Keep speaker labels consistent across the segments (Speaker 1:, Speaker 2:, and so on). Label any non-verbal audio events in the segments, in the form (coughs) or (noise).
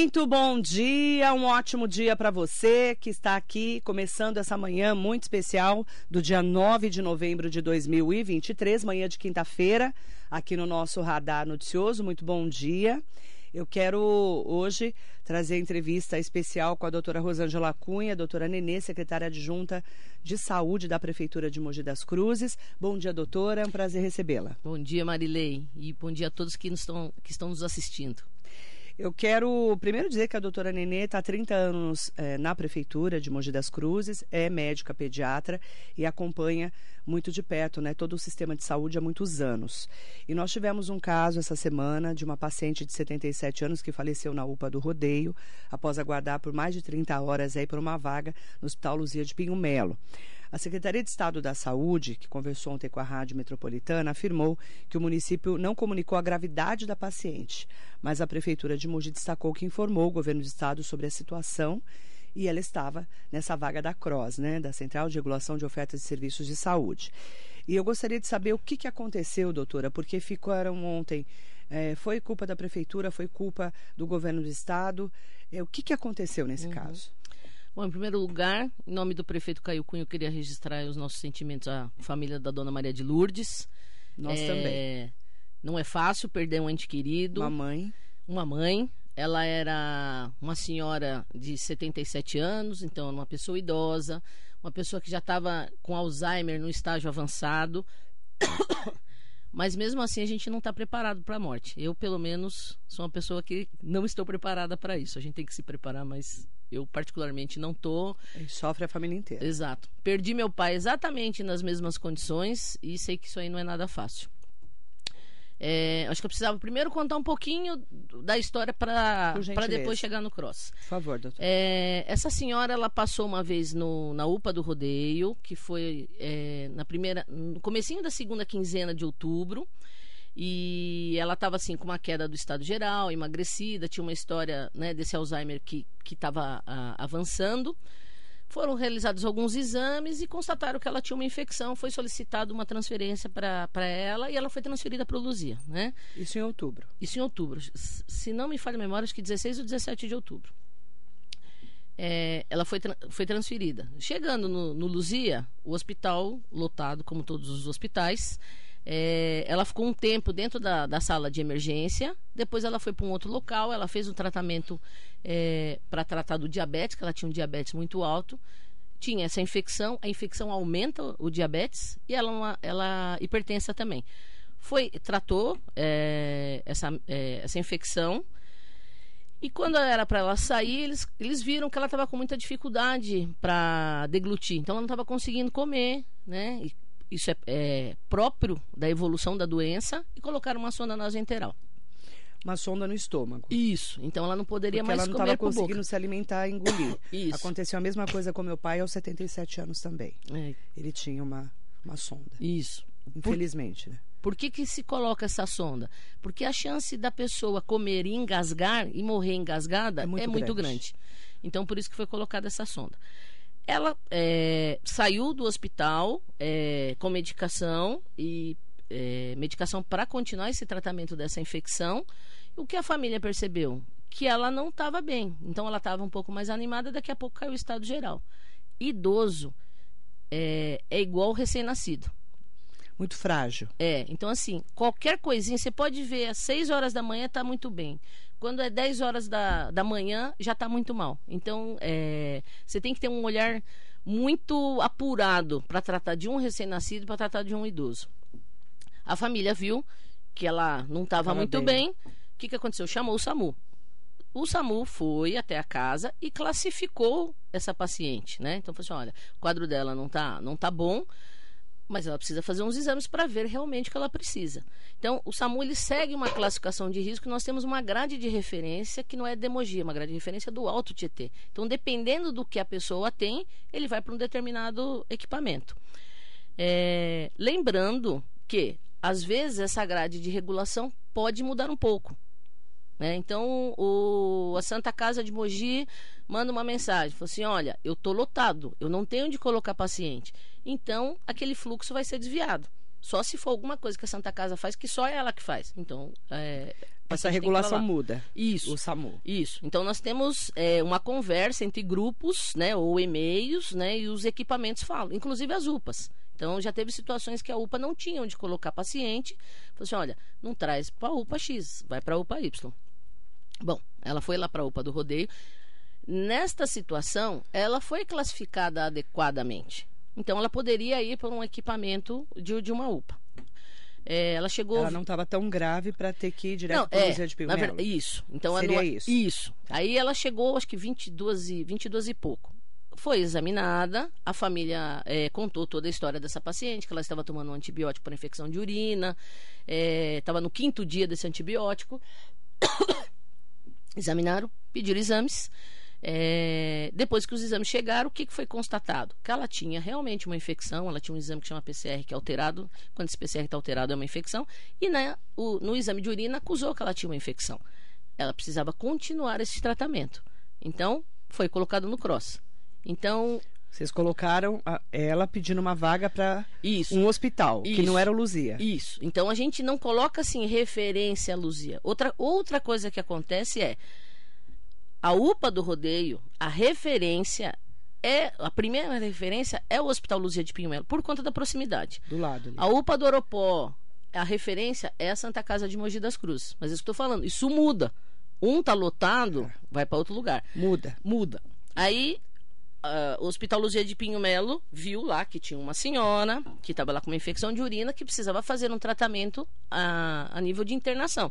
Speaker 1: Muito bom dia, um ótimo dia para você que está aqui começando essa manhã muito especial do dia 9 de novembro de 2023, manhã de quinta-feira, aqui no nosso Radar Noticioso. Muito bom dia. Eu quero hoje trazer entrevista especial com a doutora Rosângela Cunha, doutora Nenê, secretária adjunta de saúde da Prefeitura de Mogi das Cruzes. Bom dia, doutora, é um prazer recebê-la.
Speaker 2: Bom dia, Marilei, e bom dia a todos que, nos estão, que estão nos assistindo.
Speaker 1: Eu quero primeiro dizer que a doutora Nenê está há 30 anos é, na prefeitura de Mogi das Cruzes, é médica pediatra e acompanha muito de perto né, todo o sistema de saúde há muitos anos. E nós tivemos um caso essa semana de uma paciente de 77 anos que faleceu na UPA do Rodeio, após aguardar por mais de 30 horas aí por uma vaga no Hospital Luzia de Pinho Melo. A Secretaria de Estado da Saúde, que conversou ontem com a Rádio Metropolitana, afirmou que o município não comunicou a gravidade da paciente, mas a Prefeitura de Mogi destacou que informou o governo do Estado sobre a situação e ela estava nessa vaga da CROSS, né, da Central de Regulação de Ofertas de Serviços de Saúde. E eu gostaria de saber o que, que aconteceu, doutora, porque ficaram ontem. É, foi culpa da prefeitura, foi culpa do governo do estado. É, o que, que aconteceu nesse uhum. caso?
Speaker 2: Bom, em primeiro lugar, em nome do prefeito Caio Cunha, eu queria registrar os nossos sentimentos à família da dona Maria de Lourdes.
Speaker 1: Nós é, também.
Speaker 2: Não é fácil perder um ente querido.
Speaker 1: Uma mãe.
Speaker 2: Uma mãe. Ela era uma senhora de 77 anos, então uma pessoa idosa, uma pessoa que já estava com Alzheimer no estágio avançado. (coughs) Mas mesmo assim a gente não está preparado para a morte. Eu, pelo menos, sou uma pessoa que não estou preparada para isso. A gente tem que se preparar, mas eu particularmente não tô.
Speaker 1: E sofre a família inteira.
Speaker 2: Exato. Perdi meu pai exatamente nas mesmas condições e sei que isso aí não é nada fácil. É, acho que eu precisava primeiro contar um pouquinho da história para depois chegar no cross.
Speaker 1: Por favor, doutor.
Speaker 2: É, essa senhora ela passou uma vez no, na UPA do rodeio, que foi é, na primeira, no comecinho da segunda quinzena de outubro. E ela estava assim com uma queda do estado geral, emagrecida, tinha uma história né, desse Alzheimer que estava avançando. Foram realizados alguns exames e constataram que ela tinha uma infecção. Foi solicitada uma transferência para ela e ela foi transferida para o Luzia. Né?
Speaker 1: Isso em outubro?
Speaker 2: Isso em outubro. Se não me falha a memória, acho que 16 ou 17 de outubro. É, ela foi, tra foi transferida. Chegando no, no Luzia, o hospital lotado, como todos os hospitais, é, ela ficou um tempo dentro da, da, sala de emergência, depois ela foi para um outro local, ela fez um tratamento é, para tratar do diabetes, que ela tinha um diabetes muito alto, tinha essa infecção, a infecção aumenta o diabetes e ela, uma, ela hipertensa também. Foi, tratou é, essa, é, essa infecção, e quando era para ela sair, eles, eles viram que ela estava com muita dificuldade para deglutir. Então ela não estava conseguindo comer, né? E isso é, é, próprio da evolução da doença, e colocaram uma sonda nasoenteral.
Speaker 1: Uma sonda no estômago.
Speaker 2: Isso. Então ela não poderia
Speaker 1: Porque
Speaker 2: mais
Speaker 1: ela não
Speaker 2: estava
Speaker 1: conseguindo
Speaker 2: boca.
Speaker 1: se alimentar e engolir. (coughs)
Speaker 2: Isso.
Speaker 1: Aconteceu a mesma coisa com meu pai aos 77 anos também.
Speaker 2: É.
Speaker 1: Ele tinha uma, uma sonda.
Speaker 2: Isso.
Speaker 1: Infelizmente,
Speaker 2: Por...
Speaker 1: né?
Speaker 2: Por que, que se coloca essa sonda? Porque a chance da pessoa comer e engasgar e morrer engasgada é muito, é muito grande. grande. Então, por isso que foi colocada essa sonda. Ela é, saiu do hospital é, com medicação e é, medicação para continuar esse tratamento dessa infecção. O que a família percebeu? Que ela não estava bem. Então ela estava um pouco mais animada, daqui a pouco caiu o estado geral. Idoso é, é igual recém-nascido.
Speaker 1: Muito frágil.
Speaker 2: É, então assim, qualquer coisinha, você pode ver às 6 horas da manhã está muito bem. Quando é 10 horas da, da manhã, já está muito mal. Então, é, você tem que ter um olhar muito apurado para tratar de um recém-nascido para tratar de um idoso. A família viu que ela não estava muito bem. O que, que aconteceu? Chamou o SAMU. O SAMU foi até a casa e classificou essa paciente, né? Então falou assim, olha, o quadro dela não tá, não tá bom mas ela precisa fazer uns exames para ver realmente o que ela precisa. Então, o SAMU ele segue uma classificação de risco. Nós temos uma grade de referência que não é demogia, é uma grade de referência do Alto Tietê. Então, dependendo do que a pessoa tem, ele vai para um determinado equipamento. É, lembrando que, às vezes, essa grade de regulação pode mudar um pouco. Né? Então, o, a Santa Casa de Mogi manda uma mensagem, fala assim, olha, eu estou lotado, eu não tenho onde colocar paciente. Então, aquele fluxo vai ser desviado. Só se for alguma coisa que a Santa Casa faz, que só é ela que faz. Então, é,
Speaker 1: essa regulação muda.
Speaker 2: Isso.
Speaker 1: O SAMU.
Speaker 2: Isso. Então nós temos é, uma conversa entre grupos, né, ou e-mails, né, e os equipamentos falam, inclusive as UPAs. Então já teve situações que a UPA não tinha onde colocar paciente. Falou assim, olha, não traz para a UPA X, vai para a UPA Y. Bom, ela foi lá para a UPA do rodeio. Nesta situação, ela foi classificada adequadamente. Então ela poderia ir para um equipamento de, de uma UPA. É, ela chegou.
Speaker 1: Ela não estava tão grave para ter que ir direto para
Speaker 2: é,
Speaker 1: o de Pigmelo.
Speaker 2: Verdade, isso. Então
Speaker 1: Seria
Speaker 2: não,
Speaker 1: isso.
Speaker 2: Isso. Aí ela chegou, acho que 22 e, 22 e pouco. Foi examinada, a família é, contou toda a história dessa paciente, que ela estava tomando um antibiótico para infecção de urina, estava é, no quinto dia desse antibiótico. (coughs) Examinaram, pediram exames. É, depois que os exames chegaram, o que, que foi constatado? Que ela tinha realmente uma infecção, ela tinha um exame que chama PCR, que é alterado. Quando esse PCR está alterado, é uma infecção. E né, o, no exame de urina acusou que ela tinha uma infecção. Ela precisava continuar esse tratamento. Então, foi colocado no CROSS. Então.
Speaker 1: Vocês colocaram a, ela pedindo uma vaga para um hospital,
Speaker 2: Isso.
Speaker 1: que não era o Luzia.
Speaker 2: Isso. Então a gente não coloca assim referência a Luzia. Outra, outra coisa que acontece é a UPA do rodeio, a referência é a primeira referência é o Hospital Luzia de Pinho Melo, por conta da proximidade.
Speaker 1: Do lado. Ali.
Speaker 2: A UPA do Oropó, a referência é a Santa Casa de Mogi das Cruzes. Mas isso que eu estou falando, isso muda. Um tá lotado, é. vai para outro lugar.
Speaker 1: Muda.
Speaker 2: Muda. Aí Uh, o Hospital Luzia de Pinho Melo viu lá que tinha uma senhora que estava lá com uma infecção de urina que precisava fazer um tratamento a, a nível de internação.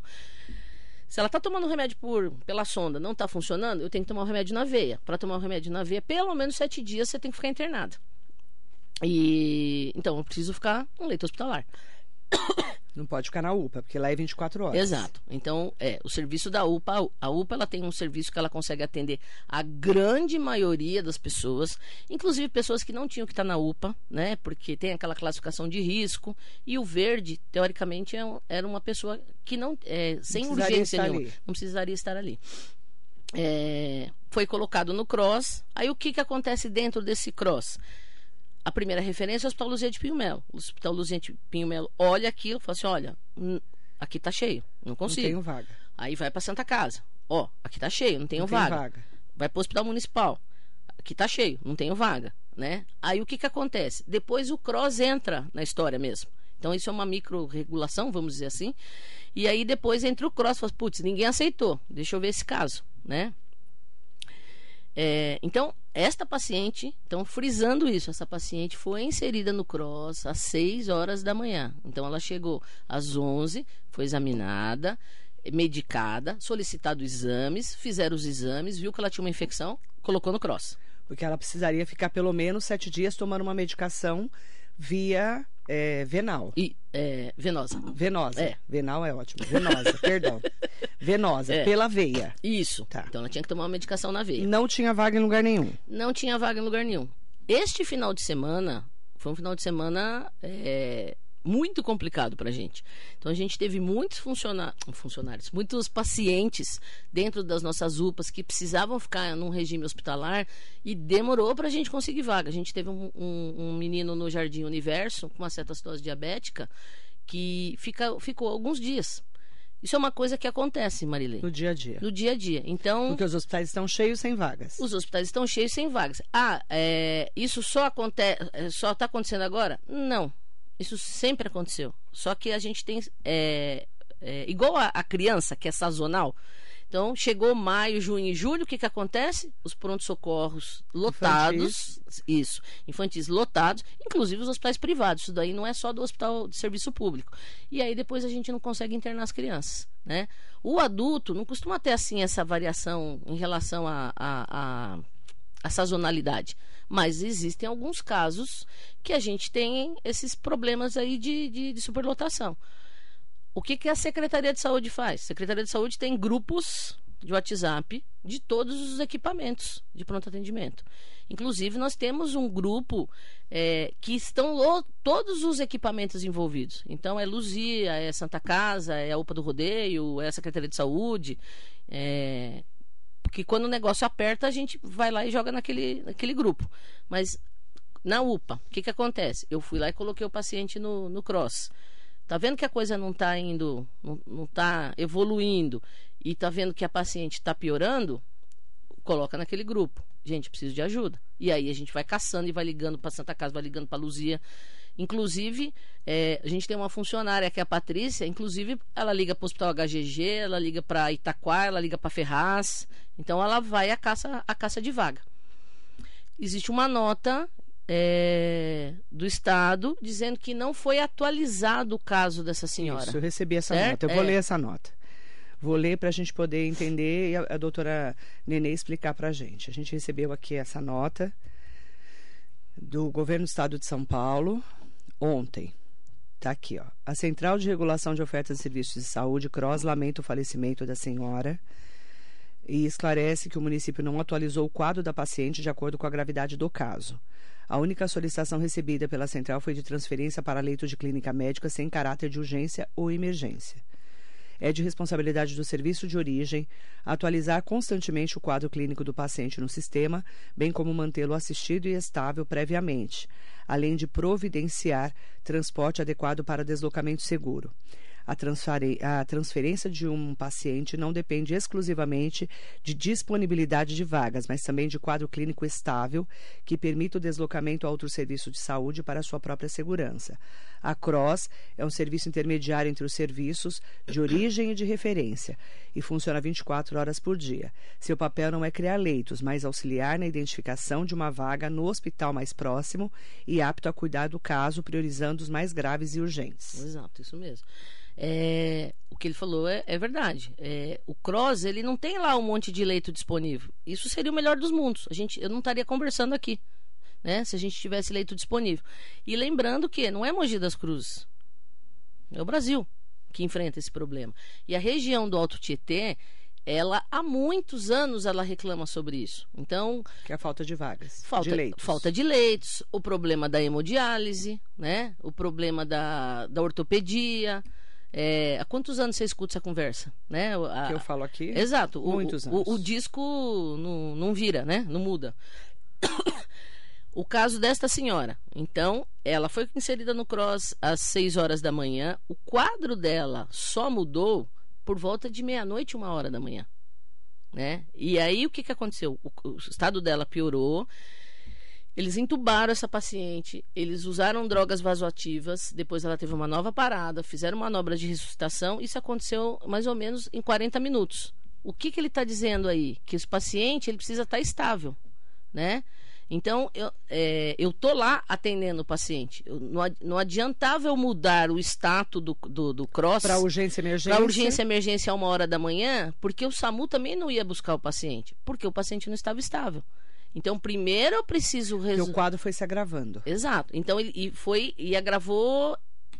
Speaker 2: Se ela está tomando remédio por, pela sonda, não está funcionando, eu tenho que tomar o remédio na veia. Para tomar o remédio na veia, pelo menos sete dias você tem que ficar internado. E então eu preciso ficar no leito hospitalar.
Speaker 1: Não pode ficar na UPA, porque lá é 24 horas.
Speaker 2: Exato. Então, é, o serviço da UPA, a UPA ela tem um serviço que ela consegue atender a grande maioria das pessoas, inclusive pessoas que não tinham que estar na UPA, né? Porque tem aquela classificação de risco. E o verde, teoricamente, é um, era uma pessoa que não. É, sem
Speaker 1: não
Speaker 2: urgência nenhuma.
Speaker 1: Ali.
Speaker 2: Não precisaria estar ali. É, foi colocado no cross. Aí o que, que acontece dentro desse cross? A primeira referência é o Hospital Luzia de Pinho Melo. O Hospital Luzia de Pinho Melo olha aquilo e fala assim: olha, aqui está cheio, não consigo.
Speaker 1: Não tenho vaga.
Speaker 2: Aí vai para Santa Casa. Ó, aqui está cheio, não tenho
Speaker 1: não
Speaker 2: vaga.
Speaker 1: vaga.
Speaker 2: Vai para o Hospital Municipal. Aqui está cheio, não tenho vaga. Né? Aí o que, que acontece? Depois o CROSS entra na história mesmo. Então isso é uma micro-regulação, vamos dizer assim. E aí depois entra o CROSS e fala, putz, ninguém aceitou. Deixa eu ver esse caso, né? É, então, esta paciente, então frisando isso, essa paciente foi inserida no CROSS às 6 horas da manhã. Então, ela chegou às 11, foi examinada, medicada, solicitado exames, fizeram os exames, viu que ela tinha uma infecção, colocou no CROSS.
Speaker 1: Porque ela precisaria ficar pelo menos sete dias tomando uma medicação via é, venal.
Speaker 2: E, é, venosa.
Speaker 1: Venosa.
Speaker 2: É.
Speaker 1: Venal é ótimo. Venosa, (laughs) perdão. Venosa,
Speaker 2: É.
Speaker 1: pela veia.
Speaker 2: Isso.
Speaker 1: Tá.
Speaker 2: Então ela tinha que tomar uma medicação na veia.
Speaker 1: Não tinha vaga em lugar nenhum.
Speaker 2: Não tinha vaga em lugar nenhum. Este final de semana foi um final de semana é, muito complicado para a gente. Então a gente teve muitos funciona- funcionários, muitos pacientes dentro das nossas UPAs que precisavam ficar num regime hospitalar e demorou para a gente conseguir vaga. A gente teve um, um- um menino no Jardim Universo com uma cetostose diabética que fica, ficou alguns dias. Isso é uma coisa que acontece, Marilei,
Speaker 1: No dia a dia.
Speaker 2: no dia a dia. Então,
Speaker 1: Porque os hospitais estão cheios sem vagas.
Speaker 2: os hospitais estão cheios sem vagas. Ah, é, isso só acontece, só está acontecendo agora? Não, isso sempre aconteceu. Só que a gente tem é, é, igual a, a criança que é sazonal. Então chegou maio, junho e julho, o que que acontece? Os prontos socorros lotados, isso, infantis lotados, inclusive os hospitais privados. Isso daí não é só do hospital de serviço público. E aí depois a gente não consegue internar as crianças, né? O adulto não costuma ter assim essa variação em relação a, a, a, a sazonalidade. Mas existem alguns casos que a gente tem esses problemas aí de, de, de superlotação. O que, que a Secretaria de Saúde faz? A Secretaria de Saúde tem grupos de WhatsApp de todos os equipamentos de pronto atendimento. Inclusive, nós temos um grupo é, que estão todos os equipamentos envolvidos. Então, é Luzia, é Santa Casa, é a UPA do Rodeio, é a Secretaria de Saúde. É, porque quando o negócio aperta, a gente vai lá e joga naquele, naquele grupo. Mas na UPA, o que, que acontece? Eu fui lá e coloquei o paciente no, no cross. Tá vendo que a coisa não está indo, não, não tá evoluindo e tá vendo que a paciente está piorando? Coloca naquele grupo. Gente, preciso de ajuda. E aí a gente vai caçando e vai ligando para Santa Casa, vai ligando para Luzia. Inclusive, é, a gente tem uma funcionária que é a Patrícia, inclusive ela liga para o Hospital HGG, ela liga para Itaquá, ela liga para Ferraz. Então ela vai à caça, à caça de vaga. Existe uma nota é, do Estado dizendo que não foi atualizado o caso dessa senhora.
Speaker 1: Isso, eu recebi essa
Speaker 2: certo?
Speaker 1: nota. Eu vou
Speaker 2: É.
Speaker 1: ler essa nota. Vou ler para a gente poder entender e a, a doutora Nenê explicar para a gente. A gente recebeu aqui essa nota do governo do estado de São Paulo ontem. Está aqui, ó. A Central de Regulação de Ofertas de Serviços de Saúde, CROSS, lamenta o falecimento da senhora e esclarece que o município não atualizou o quadro da paciente de acordo com a gravidade do caso. A única solicitação recebida pela central foi de transferência para leito de clínica médica sem caráter de urgência ou emergência. É de responsabilidade do serviço de origem atualizar constantemente o quadro clínico do paciente no sistema, bem como mantê-lo assistido e estável previamente, além de providenciar transporte adequado para deslocamento seguro. A, a transferência de um paciente não depende exclusivamente de disponibilidade de vagas, mas também de quadro clínico estável que permita o deslocamento a outro serviço de saúde para sua própria segurança. A CROSS é um serviço intermediário entre os serviços de origem e de referência e funciona 24 horas por dia. Seu papel não é criar leitos, mas auxiliar na identificação de uma vaga no hospital mais próximo e apto a cuidar do caso, priorizando os mais graves e urgentes.
Speaker 2: Exato, isso mesmo. É, o que ele falou é, é verdade. É, o Cross, ele não tem lá um monte de leito disponível. Isso seria o melhor dos mundos. A gente, eu não estaria conversando aqui, né? Se a gente tivesse leito disponível. E lembrando que não é Mogi das Cruzes. É o Brasil que enfrenta esse problema. E a região do Alto Tietê, ela há muitos anos ela reclama sobre isso. Então,
Speaker 1: Que é a falta de vagas,
Speaker 2: Falta
Speaker 1: de leitos.
Speaker 2: falta de leitos, o problema da hemodiálise, né? O problema da, da ortopedia. É, há quantos anos você escuta essa conversa? Né? O- a-
Speaker 1: que eu falo aqui.
Speaker 2: Exato. o-
Speaker 1: Muitos
Speaker 2: o,
Speaker 1: anos.
Speaker 2: O, disco não, não vira, né? Não muda. (coughs) O caso desta senhora. Então, ela foi inserida no cross às 6 horas da manhã. O quadro dela só mudou por volta de meia-noite, uma hora da manhã. Né? E aí, o que, que aconteceu? O, o estado dela piorou. Eles entubaram essa paciente, eles usaram drogas vasoativas, depois ela teve uma nova parada, fizeram manobra de ressuscitação. Isso aconteceu mais ou menos em 40 minutos. O que, que ele está dizendo aí? Que esse paciente ele precisa estar estável, né? Então, eu, é, eu tô lá atendendo o paciente. Eu, não, não adiantava eu mudar o status do, do, do cross
Speaker 1: Para urgência emergência.
Speaker 2: para urgência e emergência a uma hora da manhã, porque o SAMU também não ia buscar o paciente, porque o paciente não estava estável. Então, primeiro eu preciso resolver.
Speaker 1: o quadro foi se agravando.
Speaker 2: Exato. Então ele e foi e agravou.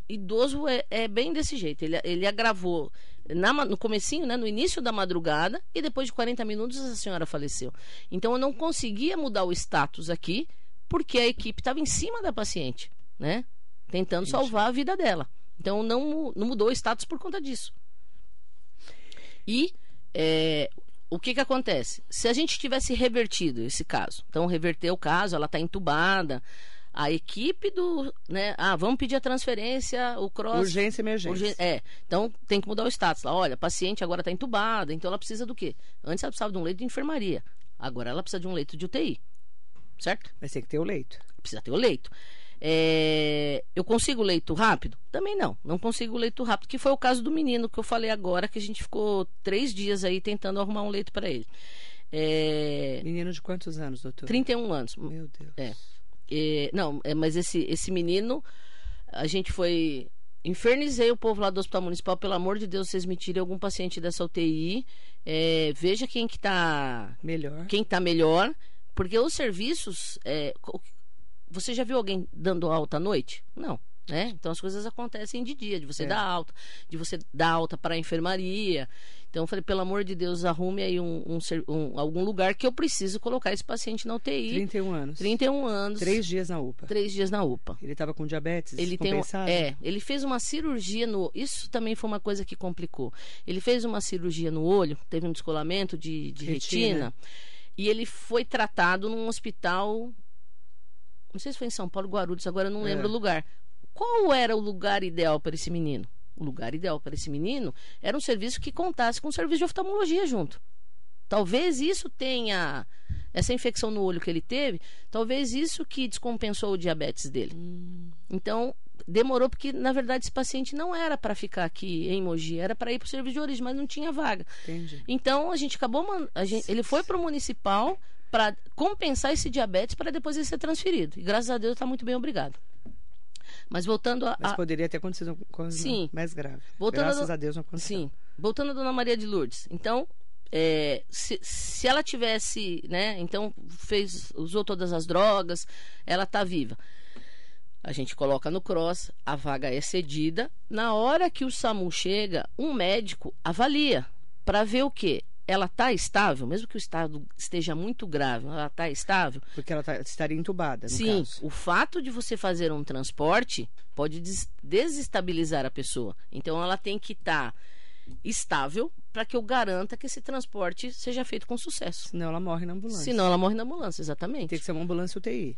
Speaker 2: Idoso é, é bem desse jeito. Ele, ele agravou na no comecinho, né, no início da madrugada, e depois de 40 minutos a senhora faleceu. Então eu não conseguia mudar o status aqui, porque a equipe estava em cima da paciente, né? Tentando
Speaker 1: Entendi.
Speaker 2: salvar a vida dela. Então não, não mudou o status por conta disso. E é, o que, que acontece? Se a gente tivesse revertido esse caso, então reverter o caso, ela está entubada, a equipe do. Né, ah, vamos pedir a transferência, o cross.
Speaker 1: Urgência e emergência.
Speaker 2: É, então tem que mudar o status lá. Olha, a paciente agora está entubada, então ela precisa do quê? Antes ela precisava de um leito de enfermaria, agora ela precisa de um leito de UTI. Certo?
Speaker 1: Mas tem que ter o leito.
Speaker 2: precisa ter o leito. É, eu consigo leito rápido? Também não, não consigo leito rápido, que foi o caso do menino que eu falei agora, que a gente ficou três dias aí tentando arrumar um leito para ele. É,
Speaker 1: Menino de quantos anos, doutor?
Speaker 2: 31 anos.
Speaker 1: Meu Deus.
Speaker 2: É. É, não, é, mas esse, esse menino, a gente foi. Infernizei o povo lá do Hospital Municipal, pelo amor de Deus, vocês me tirem algum paciente dessa UTI. É, veja quem que tá
Speaker 1: Melhor.
Speaker 2: quem está melhor, porque os serviços. é, você já viu alguém dando alta à noite? Não. Né? Então as coisas acontecem de dia, de você
Speaker 1: É.
Speaker 2: dar alta, de você dar alta para a enfermaria. Então eu falei, pelo amor de Deus, arrume aí um, um um- algum lugar que eu preciso colocar esse paciente na UTI.
Speaker 1: 31 anos.
Speaker 2: 31 anos,
Speaker 1: Três dias na UPA.
Speaker 2: três dias na UPA.
Speaker 1: Ele estava com diabetes
Speaker 2: Ele tem um, é, ele fez uma cirurgia no, isso também foi uma coisa que complicou. Ele fez uma cirurgia no olho, teve um descolamento de, de
Speaker 1: Retina.
Speaker 2: retina. e ele foi tratado num hospital não sei se foi em São Paulo, Guarulhos, agora eu não lembro
Speaker 1: É.
Speaker 2: o lugar. Qual era o lugar ideal para esse menino? O lugar ideal para esse menino era um serviço que contasse com um serviço de oftalmologia junto. Talvez isso tenha essa infecção no olho que ele teve, talvez isso que descompensou o diabetes dele. Então, demorou porque na verdade esse paciente não era para ficar aqui em Mogi, era para ir para o serviço de origem, mas não tinha vaga.
Speaker 1: Entendi.
Speaker 2: Então a gente acabou, a gente- ele foi para o municipal para compensar esse diabetes para depois ele ser transferido. E graças a Deus está muito bem, obrigado. Mas voltando a,
Speaker 1: Mas poderia ter acontecido coisa
Speaker 2: Sim.
Speaker 1: mais grave.
Speaker 2: Voltando
Speaker 1: Graças
Speaker 2: a-
Speaker 1: a Deus não aconteceu.
Speaker 2: Sim. Voltando a Dona Maria de Lourdes. Então, é, se, se ela tivesse, né? Então, fez, usou todas as drogas, ela tá viva. A gente coloca no cross, a vaga é cedida. Na hora que o SAMU chega, um médico avalia para ver o quê? Ela tá estável, mesmo que o estado esteja muito grave, ela tá estável.
Speaker 1: Porque ela tá- estaria entubada,
Speaker 2: Sim,
Speaker 1: caso.
Speaker 2: o fato de você fazer um transporte pode des- desestabilizar a pessoa. Então ela tem que estar estável para que eu garanta que esse transporte seja feito com sucesso.
Speaker 1: Senão ela morre na ambulância.
Speaker 2: Senão ela morre na ambulância, exatamente.
Speaker 1: Tem que ser uma ambulância UTI.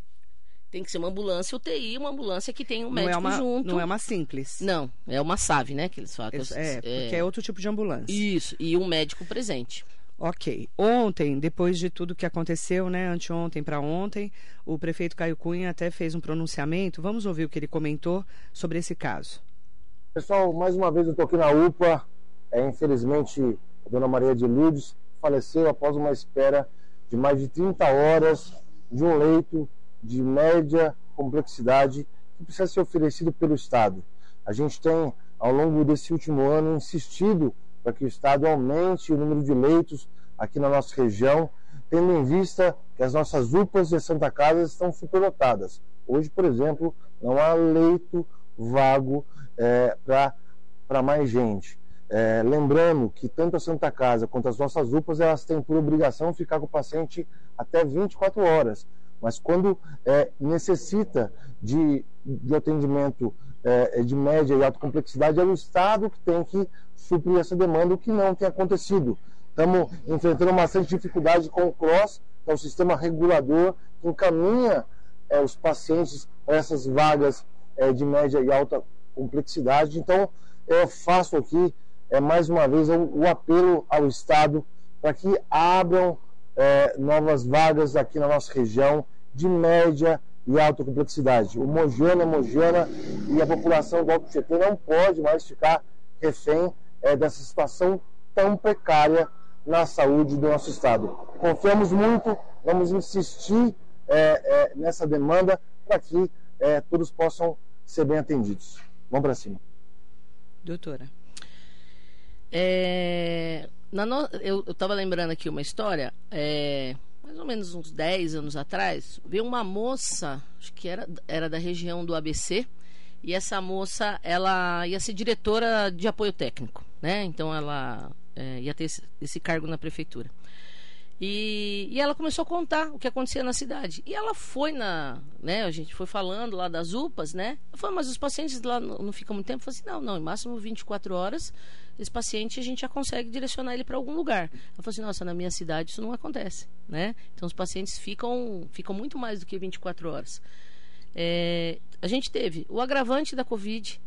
Speaker 2: Tem que ser uma ambulância UTI, uma ambulância que tenha um
Speaker 1: não
Speaker 2: médico
Speaker 1: é uma,
Speaker 2: junto.
Speaker 1: Não é uma simples.
Speaker 2: Não, é uma SAV, né? Que eles falam. que
Speaker 1: Isso,
Speaker 2: eu-
Speaker 1: é, porque é outro tipo de ambulância.
Speaker 2: Isso, e um médico presente.
Speaker 1: Ok. Ontem, depois de tudo que aconteceu, né, anteontem para ontem, o prefeito Caio Cunha até fez um pronunciamento. Vamos ouvir o que ele comentou sobre esse caso.
Speaker 3: Pessoal, mais uma vez eu estou aqui na UPA. É, infelizmente, a dona Maria de Lourdes faleceu após uma espera de mais de 30 horas de um leito de média complexidade que precisa ser oferecido pelo Estado. A gente tem, ao longo desse último ano, insistido para que o Estado aumente o número de leitos aqui na nossa região, tendo em vista que as nossas UPAs de Santa Casa estão superlotadas. Hoje, por exemplo, não há leito vago é, para mais gente. É, lembrando que tanto a Santa Casa quanto as nossas UPAs elas têm por obrigação ficar com o paciente até 24 horas. Mas quando é, necessita de, de atendimento é, de média e alta complexidade, é o Estado que tem que suprir essa demanda, o que não tem acontecido. Estamos enfrentando bastante dificuldade com o CROSS, que é o sistema regulador que encaminha é, os pacientes para essas vagas é, de média e alta complexidade. Então, eu faço aqui, é, mais uma vez, o, o apelo ao Estado para que abram é, novas vagas aqui na nossa região de média e alta complexidade. O Mogiana e a população do Alto Tietê não pode mais ficar refém é, dessa situação tão precária na saúde do nosso Estado. Confiamos muito, vamos insistir é, é, nessa demanda para que é, todos possam ser bem atendidos. Vamos para cima.
Speaker 1: Doutora.
Speaker 2: É, no- eu estava lembrando aqui uma história, é, mais ou menos uns 10 anos atrás, veio uma moça, acho que era, era da região do ABC, e essa moça, ela ia ser diretora de apoio técnico, né? Então ela é, ia ter esse, esse cargo na prefeitura. E, e ela começou a contar o que acontecia na cidade. E ela foi na. Né, a gente foi falando lá das UPAs, né? Ela falou, mas os pacientes lá não, não ficam muito tempo? Eu falei assim: não, não, em máximo 24 horas, esse paciente a gente já consegue direcionar ele para algum lugar. Ela falou assim: nossa, na minha cidade isso não acontece, né? Então os pacientes ficam, ficam muito mais do que 24 horas. É, a gente teve o agravante da Covid,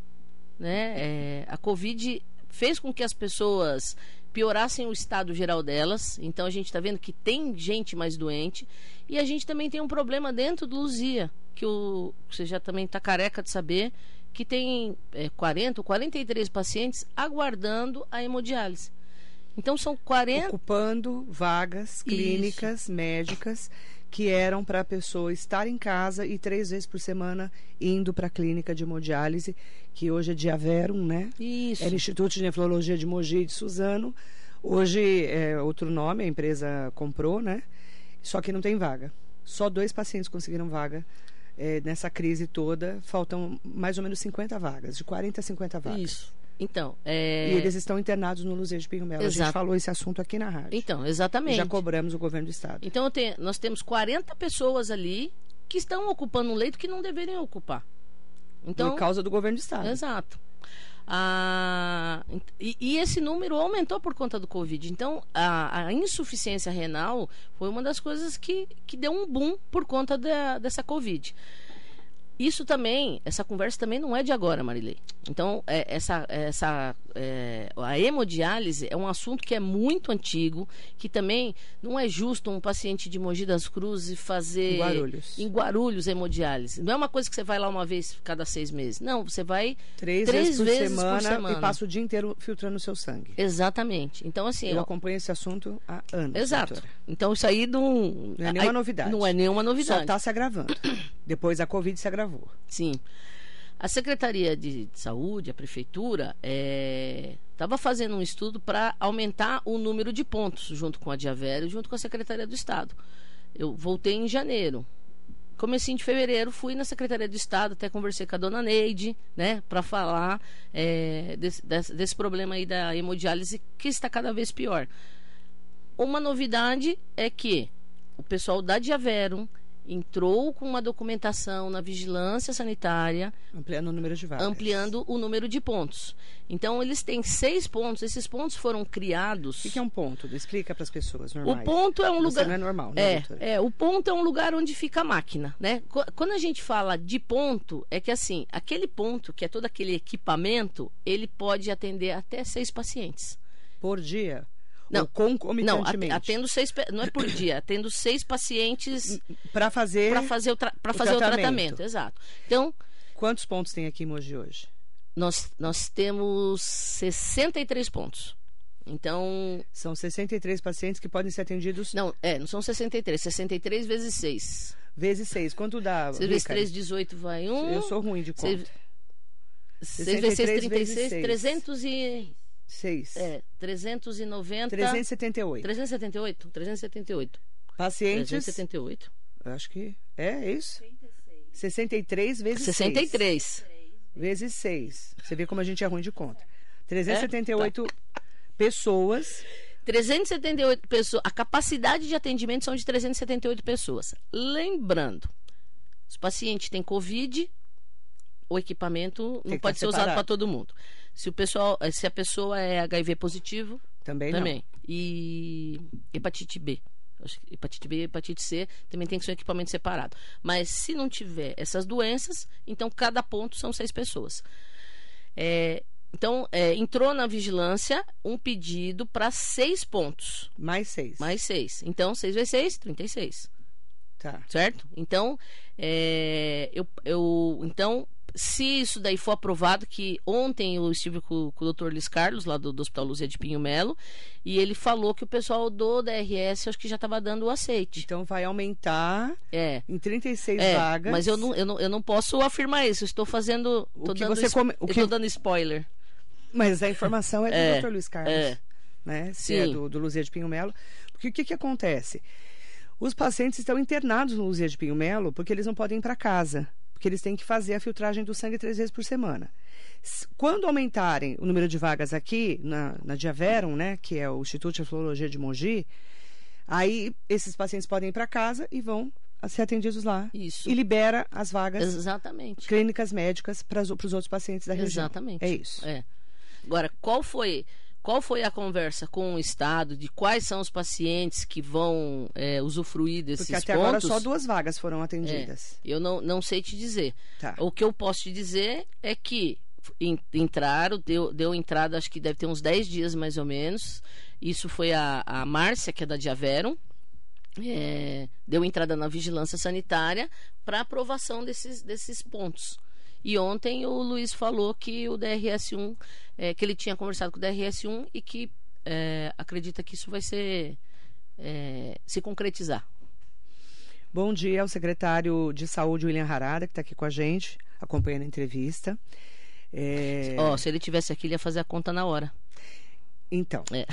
Speaker 2: né? É, a Covid fez com que as pessoas piorassem o estado geral delas. Então a gente está vendo que tem gente mais doente. E a gente também tem um problema dentro do Luzia, que o, você já também está careca de saber, que tem é, 40 ou 43 pacientes aguardando a hemodiálise. Então são 40.
Speaker 1: Ocupando vagas clínicas, médicas, que eram para a pessoa estar em casa e três vezes por semana indo para a clínica de hemodiálise, que hoje é Diaverum, né?
Speaker 2: Isso.
Speaker 1: Era Instituto de Nefrologia de Mogi e de Suzano. Hoje é outro nome, a empresa comprou, né? Só que não tem vaga. Só dois pacientes conseguiram vaga é, nessa crise toda. Faltam mais ou menos 50 vagas, de 40 a 50 vagas.
Speaker 2: Isso. Então, é...
Speaker 1: E eles estão internados no Luzia de Pinho Melo. A gente
Speaker 2: Exato.
Speaker 1: falou esse assunto aqui na rádio.
Speaker 2: Então,
Speaker 1: E
Speaker 2: exatamente.
Speaker 1: já cobramos o governo do estado.
Speaker 2: Então tenho- nós temos 40 pessoas ali que estão ocupando um leito que não deveriam ocupar. Então,
Speaker 1: por causa do governo do estado.
Speaker 2: exato. a, e, e, esse número aumentou por conta do Covid. Então, a, a, insuficiência renal foi uma das coisas que, que deu um boom por conta da, dessa Covid. Isso também, essa conversa também não é de agora, Marilei. Então, é, essa, essa, é, a hemodiálise é um assunto que é muito antigo, que também não é justo um paciente de Mogi das Cruzes fazer...
Speaker 1: Em Guarulhos.
Speaker 2: Em Guarulhos, hemodiálise. Não é uma coisa que você vai lá uma vez cada seis meses. Não, você vai
Speaker 1: três, três vezes, por, vezes semana, por, semana, e passa o dia inteiro filtrando o seu sangue.
Speaker 2: Exatamente. Então, assim...
Speaker 1: Eu, eu acompanho esse assunto há anos,
Speaker 2: Exato. Doutora. Então, isso aí não...
Speaker 1: Não é nenhuma novidade.
Speaker 2: Não é nenhuma novidade.
Speaker 1: Só está se agravando. (coughs) Depois a Covid se agravou.
Speaker 2: Sim. A Secretaria de Saúde, a Prefeitura, estava é, fazendo um estudo para aumentar o número de pontos junto com a Diavério, junto com a Secretaria do Estado. Eu voltei em janeiro. Comecinho de fevereiro, fui na Secretaria do Estado, até conversei com a dona Neide, né, para falar é, desse, desse, desse problema aí da hemodiálise, que está cada vez pior. Uma novidade é que o pessoal da Diavero entrou com uma documentação na vigilância sanitária.
Speaker 1: Ampliando o número de vagas.
Speaker 2: Ampliando o número de pontos. Então, eles têm seis pontos. Esses pontos foram criados.
Speaker 1: O que é um ponto? Explica para as pessoas normais.
Speaker 2: O ponto é um
Speaker 1: Você
Speaker 2: lugar.
Speaker 1: não é normal,
Speaker 2: né, é, doutora? é, o ponto é um lugar onde fica a máquina, né? Quando a gente fala de ponto, é que assim, aquele ponto, que é todo aquele equipamento, ele pode atender até seis pacientes.
Speaker 1: Por dia? Não, concomitantemente.
Speaker 2: Não, atendo seis, não é por dia, atendo seis pacientes
Speaker 1: para fazer
Speaker 2: para fazer o, tra o fazer tratamento. o tratamento, exato. Então,
Speaker 1: quantos pontos tem aqui em Mogi hoje?
Speaker 2: Nós nós temos 63 pontos. Então,
Speaker 1: são 63 pacientes que podem ser atendidos.
Speaker 2: Não, é, não são 63, 63 vezes 6.
Speaker 1: Vezes 6, quanto dá?
Speaker 2: 6 vezes 3, 18 vai 1.
Speaker 1: Eu sou ruim de conta.
Speaker 2: 6 vezes 6, 36, 300 e
Speaker 1: 6.
Speaker 2: É, 390.
Speaker 1: 378.
Speaker 2: 378. 378.
Speaker 1: Pacientes.
Speaker 2: 378.
Speaker 1: Acho que é, é isso. 63 vezes
Speaker 2: 63.
Speaker 1: 6. Vezes 6. Você vê como a gente é ruim de conta. 378 é? tá. pessoas.
Speaker 2: 378 pessoas. A capacidade de atendimento são de 378 pessoas. Lembrando, os pacientes têm Covid, o equipamento não pode ser separado. usado para todo mundo. Se o pessoal, eh, se a pessoa é HIV positivo,
Speaker 1: também,
Speaker 2: também.
Speaker 1: Não.
Speaker 2: E hepatite B. Hepatite B e hepatite C também tem que ser um equipamento separado. Mas se não tiver essas doenças, então cada ponto são seis pessoas. É, então, é, entrou na vigilância um pedido para seis pontos.
Speaker 1: Mais seis.
Speaker 2: Mais seis. Então, seis vezes seis, 36.
Speaker 1: Tá.
Speaker 2: Certo? Então, é, eu, eu, então se isso daí for aprovado, que ontem eu estive com, com o Dr. Luiz Carlos, lá do, do Hospital Luzia de Pinho Melo, e ele falou que o pessoal do DRS acho que já estava dando o aceite.
Speaker 1: Então vai aumentar
Speaker 2: é.
Speaker 1: em 36 é, vagas.
Speaker 2: Mas eu não, eu, não, eu não posso afirmar isso. Eu estou fazendo.
Speaker 1: O que
Speaker 2: dando
Speaker 1: você come... o
Speaker 2: que... Eu estou dando spoiler.
Speaker 1: Mas a informação é do (laughs) é, Dr. Luiz Carlos.
Speaker 2: É.
Speaker 1: Né? Se é Sim. é do, do Luzia de Pinho Melo. Porque o que, que acontece? Os pacientes estão internados no Luzia de Pinho Melo porque eles não podem ir para casa porque eles têm que fazer a filtragem do sangue três vezes por semana. Quando aumentarem o número de vagas aqui na, na Diaverum, né, que é o Instituto de Florologia de Mogi, aí esses pacientes podem ir para casa e vão ser atendidos lá.
Speaker 2: Isso.
Speaker 1: E libera as vagas
Speaker 2: Exatamente.
Speaker 1: clínicas médicas para os outros pacientes da região.
Speaker 2: Exatamente.
Speaker 1: É isso.
Speaker 2: É. Agora, qual foi qual foi a conversa com o Estado de quais são os pacientes que vão é, usufruir desses
Speaker 1: Porque até
Speaker 2: pontos?
Speaker 1: agora só duas vagas foram atendidas.
Speaker 2: É, eu não, não sei te dizer.
Speaker 1: Tá.
Speaker 2: O que eu posso te dizer é que entraram, deu, deu entrada, acho que deve ter uns 10 dias mais ou menos. Isso foi a, a Márcia, que é da Diaverum. É, deu entrada na vigilância sanitária para aprovação desses, desses pontos. E ontem o Luiz falou que o DRS1, é, que ele tinha conversado com o DRS1 e que é, acredita que isso vai ser é, se concretizar.
Speaker 1: Bom dia ao secretário de Saúde, William Harada, que está aqui com a gente, acompanhando a entrevista.
Speaker 2: É... Oh, se ele tivesse aqui, ele ia fazer a conta na hora.
Speaker 1: Então.
Speaker 2: É.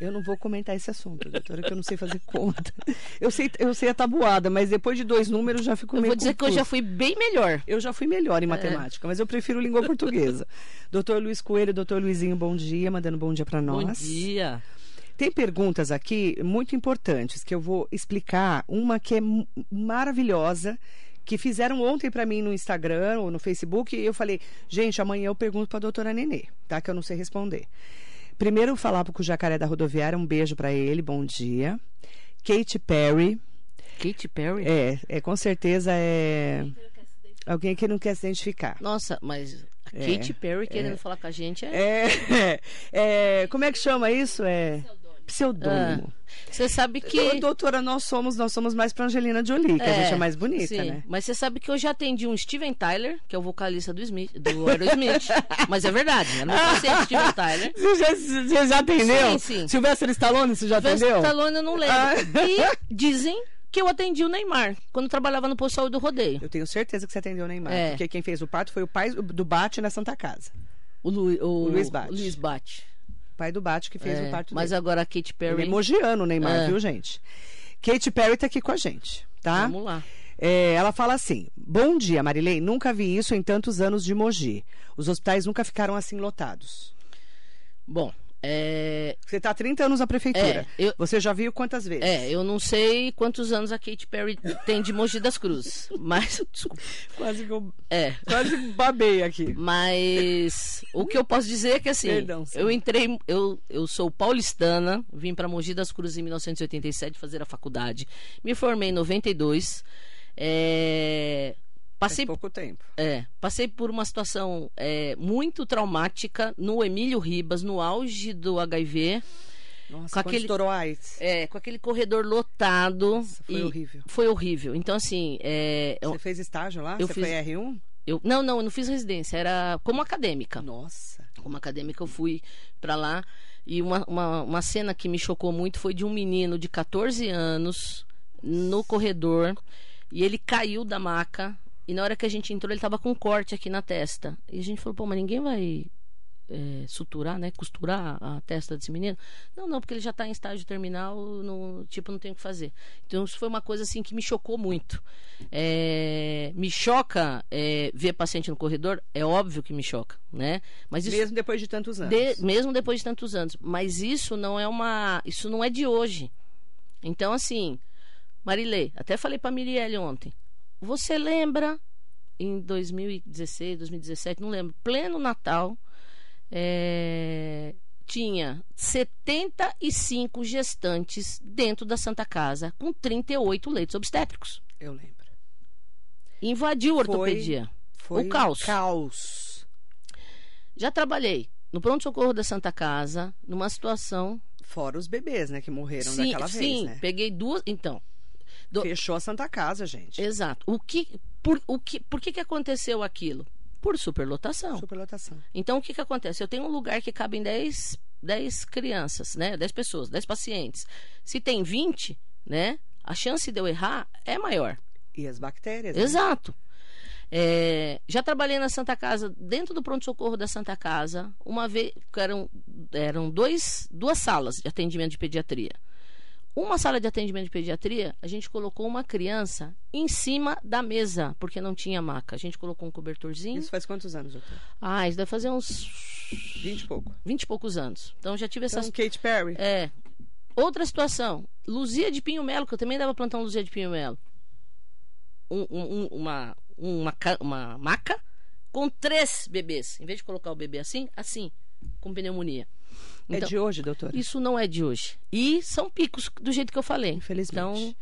Speaker 1: Eu não vou comentar esse assunto, doutora, que eu não sei fazer (laughs) conta. Eu sei, eu sei a tabuada, mas depois de dois números já fico
Speaker 2: eu
Speaker 1: meio
Speaker 2: vou dizer
Speaker 1: confuso.
Speaker 2: que eu já fui bem melhor.
Speaker 1: Eu já fui melhor em é. matemática, é. mas eu prefiro língua portuguesa. (laughs) doutor Luiz Coelho, doutor Luizinho, bom dia, mandando bom dia para nós.
Speaker 2: Bom dia.
Speaker 1: Tem perguntas aqui muito importantes que eu vou explicar. Uma que é maravilhosa, que fizeram ontem para mim no Instagram ou no Facebook. E eu falei, gente, amanhã eu pergunto para a doutora Nenê, tá? Que eu não sei responder. Primeiro, falar para o Jacaré da Rodoviária, um beijo para ele, bom dia. Kate Perry.
Speaker 2: Katy Perry?
Speaker 1: É, é com certeza é. Alguém que não quer se identificar.
Speaker 2: Nossa, mas a
Speaker 1: É,
Speaker 2: Katy Perry querendo falar com a gente é.
Speaker 1: É, (laughs) é, como é que chama isso? É pseudônimo.
Speaker 2: Você sabe
Speaker 1: Ô,
Speaker 2: que.
Speaker 1: doutora, nós somos, nós somos mais pra Angelina Jolie, que a gente é mais bonita,
Speaker 2: sim.
Speaker 1: né?
Speaker 2: Mas você sabe que eu já atendi um Steven Tyler, que é o vocalista do Smith, do Aerosmith. (laughs) mas é verdade, eu não conhecia Steven Tyler.
Speaker 1: Você já, já atendeu?
Speaker 2: Sim, sim.
Speaker 1: Silvestre Stallone, você já
Speaker 2: Sylvester
Speaker 1: atendeu?
Speaker 2: Stallone eu não lembro.
Speaker 1: Ah.
Speaker 2: E dizem que eu atendi o Neymar, quando trabalhava no posto do rodeio.
Speaker 1: Eu tenho certeza que você atendeu o Neymar,
Speaker 2: É.
Speaker 1: porque quem fez o parto foi o pai do Bate na Santa Casa.
Speaker 2: O, Lu, o,
Speaker 1: Luiz Bate.
Speaker 2: o Luiz Bate.
Speaker 1: Pai do Bate que fez
Speaker 2: É,
Speaker 1: o parto
Speaker 2: mas
Speaker 1: dele.
Speaker 2: agora a Katy
Speaker 1: Ele é
Speaker 2: Perry.
Speaker 1: mogiano, Neymar,
Speaker 2: É.
Speaker 1: viu, gente? Kate Perry tá aqui com a gente, tá?
Speaker 2: Vamos lá.
Speaker 1: É, ela fala assim: Bom dia, Marilei. Nunca vi isso em tantos anos de Mogi. Os hospitais nunca ficaram assim lotados.
Speaker 2: Bom, é,
Speaker 1: Você está há 30 anos na prefeitura.
Speaker 2: É, eu-
Speaker 1: Você já viu quantas vezes?
Speaker 2: é, eu não sei quantos anos a Katy Perry tem de Mogi das Cruzes, (laughs) mas desculpa.
Speaker 1: Quase que eu
Speaker 2: É,
Speaker 1: quase babei aqui.
Speaker 2: Mas o que eu posso dizer é que assim,
Speaker 1: Perdão,
Speaker 2: eu entrei, eu, eu sou paulistana, vim para Mogi das Cruzes em 1987 fazer a faculdade, me formei em 92, é, Passei,
Speaker 1: pouco tempo.
Speaker 2: é, passei por uma situação é, muito traumática no Emílio Ribas, no auge do HIV,
Speaker 1: Nossa,
Speaker 2: Com aquele-
Speaker 1: estourou AIDS.
Speaker 2: é, com aquele corredor lotado.
Speaker 1: Nossa, foi horrível.
Speaker 2: Foi horrível. Então assim, é, eu,
Speaker 1: Você fez estágio lá?
Speaker 2: eu
Speaker 1: Você
Speaker 2: fiz-
Speaker 1: foi R1?
Speaker 2: eu- não, não, eu não fiz residência, era como acadêmica.
Speaker 1: Nossa.
Speaker 2: como acadêmica, eu fui pra lá. E uma, uma, uma cena que me chocou muito foi de um menino de 14 anos no corredor. E ele caiu da maca. E na hora que a gente entrou, ele tava com um corte aqui na testa. E a gente falou, pô, mas ninguém vai é, suturar, né? Costurar a testa desse menino? Não, não, porque ele já tá em estágio terminal, não, tipo, não tem o que fazer. Então, isso foi uma coisa, assim, que me chocou muito. É, me choca é, ver paciente no corredor, é óbvio que me choca, né? Mas isso,
Speaker 1: Mesmo depois de tantos anos.
Speaker 2: de- mesmo depois de tantos anos. Mas isso não é uma. Isso não é de hoje. Então, assim, Marilê, até falei pra Mirielle ontem. Você lembra em 2016, 2017, não lembro, pleno Natal, é, tinha 75 gestantes dentro da Santa Casa com 38 leitos obstétricos.
Speaker 1: Eu lembro.
Speaker 2: Invadiu a
Speaker 1: Foi-
Speaker 2: ortopedia.
Speaker 1: Foi
Speaker 2: O caos.
Speaker 1: Caos.
Speaker 2: Já trabalhei no pronto-socorro da Santa Casa, numa situação
Speaker 1: Fora os bebês, né, que morreram
Speaker 2: sim,
Speaker 1: daquela vez,
Speaker 2: sim,
Speaker 1: né?
Speaker 2: peguei duas. Então, do-
Speaker 1: Fechou a Santa Casa, gente.
Speaker 2: exato. O que, por, o que, por que, que aconteceu aquilo? Por superlotação.
Speaker 1: Superlotação.
Speaker 2: Então, o que, que acontece? Eu tenho um lugar que cabem 10, 10 crianças, né? 10 pessoas, 10 pacientes. Se tem 20, né? A chance de eu errar é maior.
Speaker 1: E as bactérias. né?
Speaker 2: Exato. É, já trabalhei na Santa Casa, dentro do pronto-socorro da Santa Casa, uma vez, eram, eram dois, duas salas de atendimento de pediatria. Uma sala de atendimento de pediatria, a gente colocou uma criança em cima da mesa, porque não tinha maca. A gente colocou um cobertorzinho.
Speaker 1: Isso faz quantos anos, doutor?
Speaker 2: Ah, isso deve fazer uns
Speaker 1: 20 e pouco.
Speaker 2: 20 e poucos anos. Então já tive essas.
Speaker 1: Então, Kate Perry.
Speaker 2: É. Outra situação. Luzia de Pinho Melo, que eu também dava plantão Luzia de Pinho Melo. Um- um- um- uma, uma, uma maca com três bebês. Em vez de colocar o bebê assim, assim, com pneumonia.
Speaker 1: É
Speaker 2: Então,
Speaker 1: de hoje, doutora?
Speaker 2: isso não é de hoje. E são picos do jeito que eu falei.
Speaker 1: Infelizmente.
Speaker 2: Então,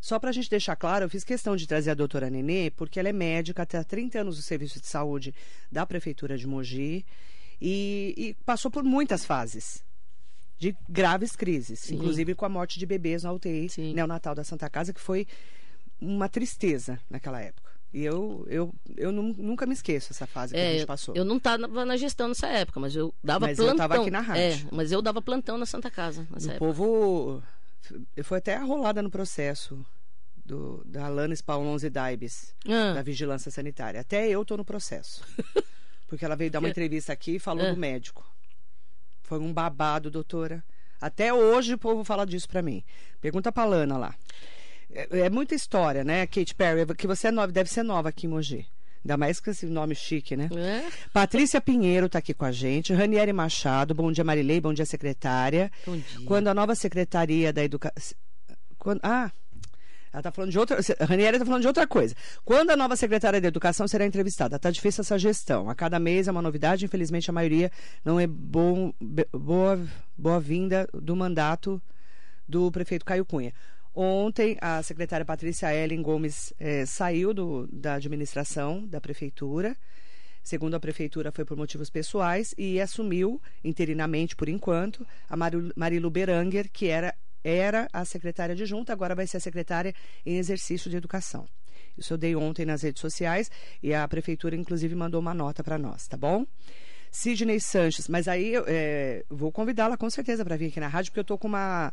Speaker 1: Só pra gente deixar claro, eu fiz questão de trazer a doutora Nenê, porque ela é médica, até há 30 anos no serviço de saúde da Prefeitura de Mogi e, e passou por muitas fases de graves crises,
Speaker 2: Sim.
Speaker 1: inclusive com a morte de bebês na UTI
Speaker 2: Sim.
Speaker 1: neonatal da Santa Casa, que foi uma tristeza naquela época. E eu, eu, eu nu- nunca me esqueço essa fase que a
Speaker 2: é,
Speaker 1: gente passou.
Speaker 2: eu não estava na gestão nessa época, mas eu dava
Speaker 1: Mas eu
Speaker 2: plantão.
Speaker 1: tava aqui na rádio.
Speaker 2: É, mas eu dava plantão na Santa Casa
Speaker 1: O
Speaker 2: época.
Speaker 1: povo foi até arrolada no processo do, da Alana Spaulonze Daibes.
Speaker 2: Ah,
Speaker 1: da vigilância sanitária. Até eu tô no processo. (laughs) Porque ela veio dar uma entrevista aqui e falou
Speaker 2: É.
Speaker 1: do médico. Foi um babado, doutora. Até hoje o povo fala disso pra mim. Pergunta pra Lana lá. É, é muita história, né, Kate Perry? Que você é nova, deve ser nova aqui em Mogi. Ainda mais com esse nome chique, né?
Speaker 2: é?
Speaker 1: Patrícia Pinheiro tá aqui com a gente. Ranieri Machado, bom dia Marilei, bom dia secretária.
Speaker 2: Bom dia.
Speaker 1: Quando a nova secretaria da educação. Ah, Ela está falando de outra. A Ranieri está falando de outra coisa. Quando a nova secretária de Educação será entrevistada? Está difícil essa gestão. A cada mês é uma novidade, infelizmente a maioria não é bom, boa, boa vinda do mandato do prefeito Caio Cunha. Ontem, a secretária Patrícia Ellen Gomes eh, saiu do, da administração da prefeitura. Segundo a prefeitura, foi por motivos pessoais e assumiu, interinamente por enquanto, a Marilu Beranger, que era, era a secretária de junta, agora vai ser a secretária em exercício de educação. Isso eu dei ontem nas redes sociais e a prefeitura, inclusive, mandou uma nota para nós, tá bom? Sidney Sanches, mas aí é, vou convidá-la com certeza para vir aqui na rádio, porque eu estou com uma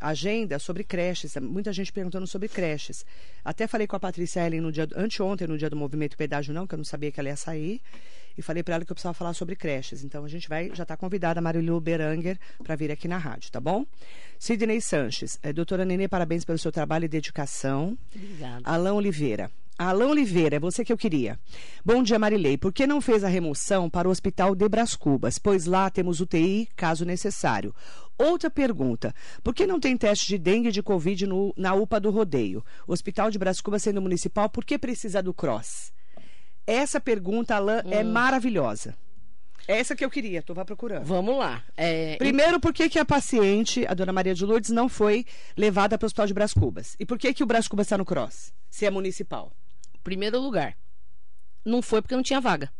Speaker 1: agenda sobre creches, muita gente perguntando sobre creches. Até falei com a Patrícia Ellen no dia, anteontem, no dia do movimento pedágio não, que eu não sabia que ela ia sair, e falei para ela que eu precisava falar sobre creches. Então a gente vai, já está convidada a Marilu Beranger para vir aqui na rádio, tá bom? Sidney Sanches, é, doutora Nenê, parabéns pelo seu trabalho e dedicação.
Speaker 2: Obrigada.
Speaker 1: Alain Oliveira. Alain Oliveira, é você que eu queria. Bom dia, Marilei. Por que não fez a remoção para o Hospital de Bras Cubas? Pois lá temos UTI, caso necessário. Outra pergunta: por que não tem teste de dengue e de Covid no, na UPA do Rodeio? O Hospital de Bras Cubas sendo municipal, por que precisa do CROSS? Essa pergunta, Alain, é hum. é maravilhosa. Essa que eu queria, tu vai procurando.
Speaker 2: Vamos lá.
Speaker 1: É... Primeiro, por que, que a paciente, a dona Maria de Lourdes, não foi levada para o Hospital de Bras Cubas? E por que, que o Bras Cubas está no CROSS, se é municipal?
Speaker 2: Primeiro lugar, não foi porque não tinha vaga.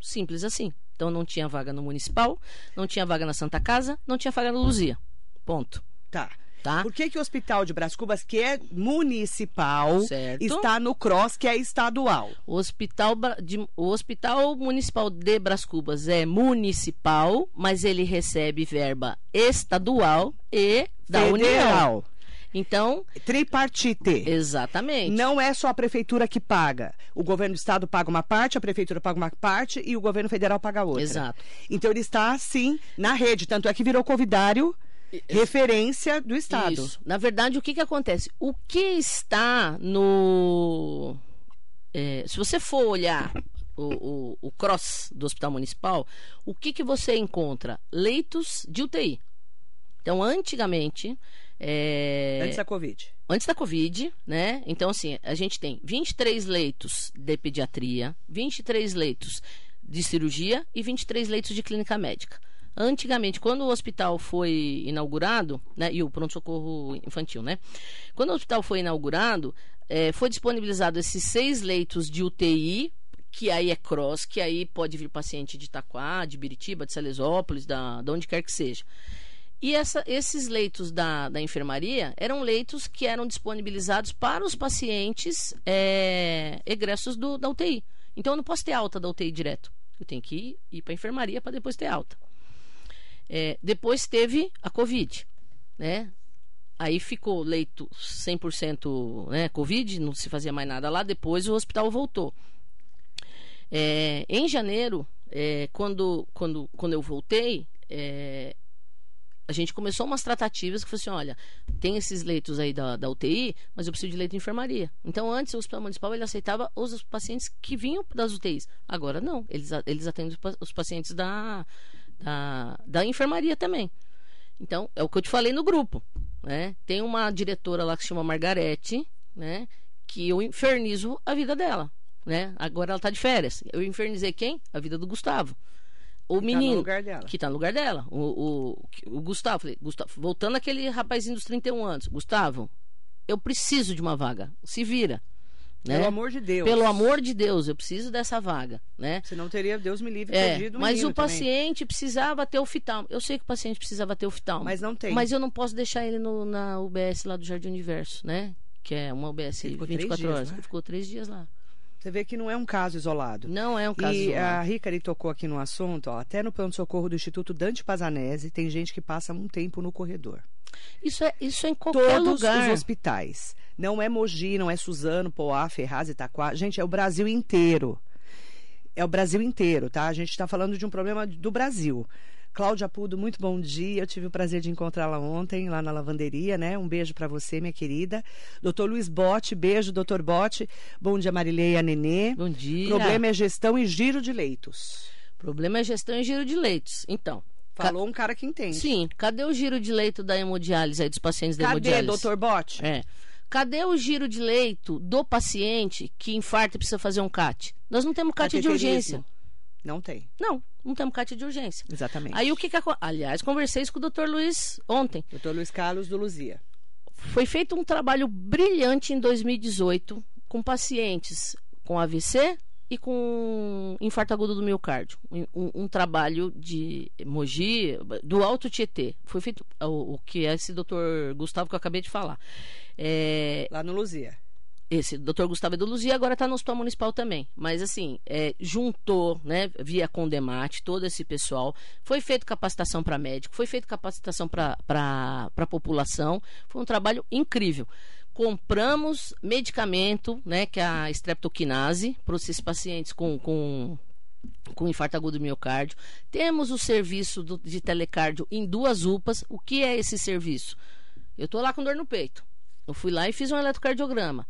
Speaker 2: Simples assim. Então não tinha vaga no municipal, não tinha vaga na Santa Casa, não tinha vaga no Luzia. Ponto.
Speaker 1: Tá. Tá? Por que, que o Hospital de Bras Cubas, que é municipal, certo. está no CROSS, que é estadual?
Speaker 2: O Hospital, de, o hospital Municipal de Bras Cubas é municipal, mas ele recebe verba estadual e da Federal. União. Então.
Speaker 1: Tripartite.
Speaker 2: Exatamente.
Speaker 1: Não é só a prefeitura que paga. O governo do estado paga uma parte, a prefeitura paga uma parte e o governo federal paga outra.
Speaker 2: Exato.
Speaker 1: Então ele está, sim, na rede. Tanto é que virou convidário referência do estado. Isso.
Speaker 2: Na verdade, o que, que acontece? O que está no. É, se você for olhar o, o, o, cross do Hospital Municipal, o que, que você encontra? Leitos de UTI. Então, antigamente,
Speaker 1: é... Antes da Covid.
Speaker 2: Antes da Covid, né? Então, assim, a gente tem 23 leitos de pediatria, 23 leitos de cirurgia e 23 leitos de clínica médica. Antigamente, quando o hospital foi inaugurado, né, e o pronto-socorro infantil, né? Quando o hospital foi inaugurado, é, foi disponibilizado esses seis leitos de UTI, que aí é cross, que aí pode vir paciente de Itaquá, de Biritiba, de Salesópolis, da, de onde quer que seja. E essa, esses leitos da, da enfermaria eram leitos que eram disponibilizados para os pacientes é, egressos do, da UTI. Então eu não posso ter alta da UTI direto. Eu tenho que ir, ir para a enfermaria para depois ter alta. É, depois teve a Covid, né? Aí ficou leito 100% né, Covid, não se fazia mais nada lá. Depois o hospital voltou. É, em janeiro, é, quando, quando, quando eu voltei, é, a gente começou umas tratativas que falou assim: olha, tem esses leitos aí da, da UTI, mas eu preciso de leito de enfermaria. Então, antes, o Hospital Municipal ele aceitava os pacientes que vinham das UTIs. Agora, não. Eles, eles atendem os pacientes da, da, da enfermaria também. Então, é o que eu te falei no grupo. Né? Tem uma diretora lá que se chama Margarete, né? que eu infernizo a vida dela. Né? Agora ela está de férias. Eu infernizei quem? A vida do Gustavo o que menino. Tá. Que tá no lugar dela. O, o, o Gustavo, falei, Gustavo, voltando aquele rapazinho dos 31 anos. Gustavo, eu preciso de uma vaga. Se vira. Né?
Speaker 1: Pelo amor de Deus.
Speaker 2: Pelo amor de Deus, eu preciso dessa vaga, né?
Speaker 1: Senão teria, Deus me livre,
Speaker 2: é, perdido Mas o paciente também. precisava ter o fital. Eu sei que o paciente precisava ter o fital.
Speaker 1: Mas não tem.
Speaker 2: Mas eu não posso deixar ele no, na UBS lá do Jardim Universo, né? Que é uma UBS 24 dias, horas. Né? Ficou três dias lá.
Speaker 1: Você vê que não é um caso isolado.
Speaker 2: Não é um caso
Speaker 1: e
Speaker 2: isolado.
Speaker 1: E a Ricari tocou aqui no assunto, ó, até no pronto-socorro do Instituto Dante Pazanese, tem gente que passa um tempo no corredor.
Speaker 2: Isso é, isso é em qualquer
Speaker 1: Todos
Speaker 2: lugar.
Speaker 1: Todos os hospitais. Não é Mogi, não é Suzano, Poá, Ferraz, Itaquá. Gente, é o Brasil inteiro. É o Brasil inteiro, tá? A gente está falando de um problema do Brasil. Cláudia Pudo, muito bom dia. Eu tive o prazer de encontrá-la ontem lá na lavanderia, né? Um beijo para você, minha querida. Doutor Luiz Bote, beijo, doutor Bote. Bom dia, Marileia Nenê.
Speaker 2: Bom dia.
Speaker 1: Problema é gestão e giro de leitos.
Speaker 2: Problema é gestão e giro de leitos. Então,
Speaker 1: Falou um cara que entende.
Speaker 2: Sim. Cadê o giro de leito da hemodiálise aí dos pacientes da Cadê, hemodiálise?
Speaker 1: Cadê, doutor Bote?
Speaker 2: É. Cadê o giro de leito do paciente que infarta e precisa fazer um CAT? Nós não temos CAT de urgência.
Speaker 1: Não tem.
Speaker 2: Não, não temos CAT de urgência.
Speaker 1: Exatamente.
Speaker 2: Aí o que que Aliás, conversei isso com o Dr. Luiz ontem.
Speaker 1: Doutor Luiz Carlos do Luzia.
Speaker 2: Foi feito um trabalho brilhante em 2018 com pacientes com AVC e com infarto agudo do miocárdio. Um, um- um trabalho de Mogi, do Alto Tietê. Foi feito o, o que é esse doutor Gustavo que eu acabei de falar. É,
Speaker 1: Lá no Luzia.
Speaker 2: Esse doutor Gustavo Edu Luzia agora está no Hospital Municipal também. Mas assim, é, juntou, né, via Condemate, todo esse pessoal. Foi feito capacitação para médico, foi feito capacitação para a população. Foi um trabalho incrível. Compramos medicamento, né, que é a streptokinase, para esses pacientes com, com com infarto agudo do miocárdio. Temos o serviço do- de telecárdio em duas UPAs. O que é esse serviço? Eu estou lá com dor no peito. Eu fui lá e fiz um eletrocardiograma.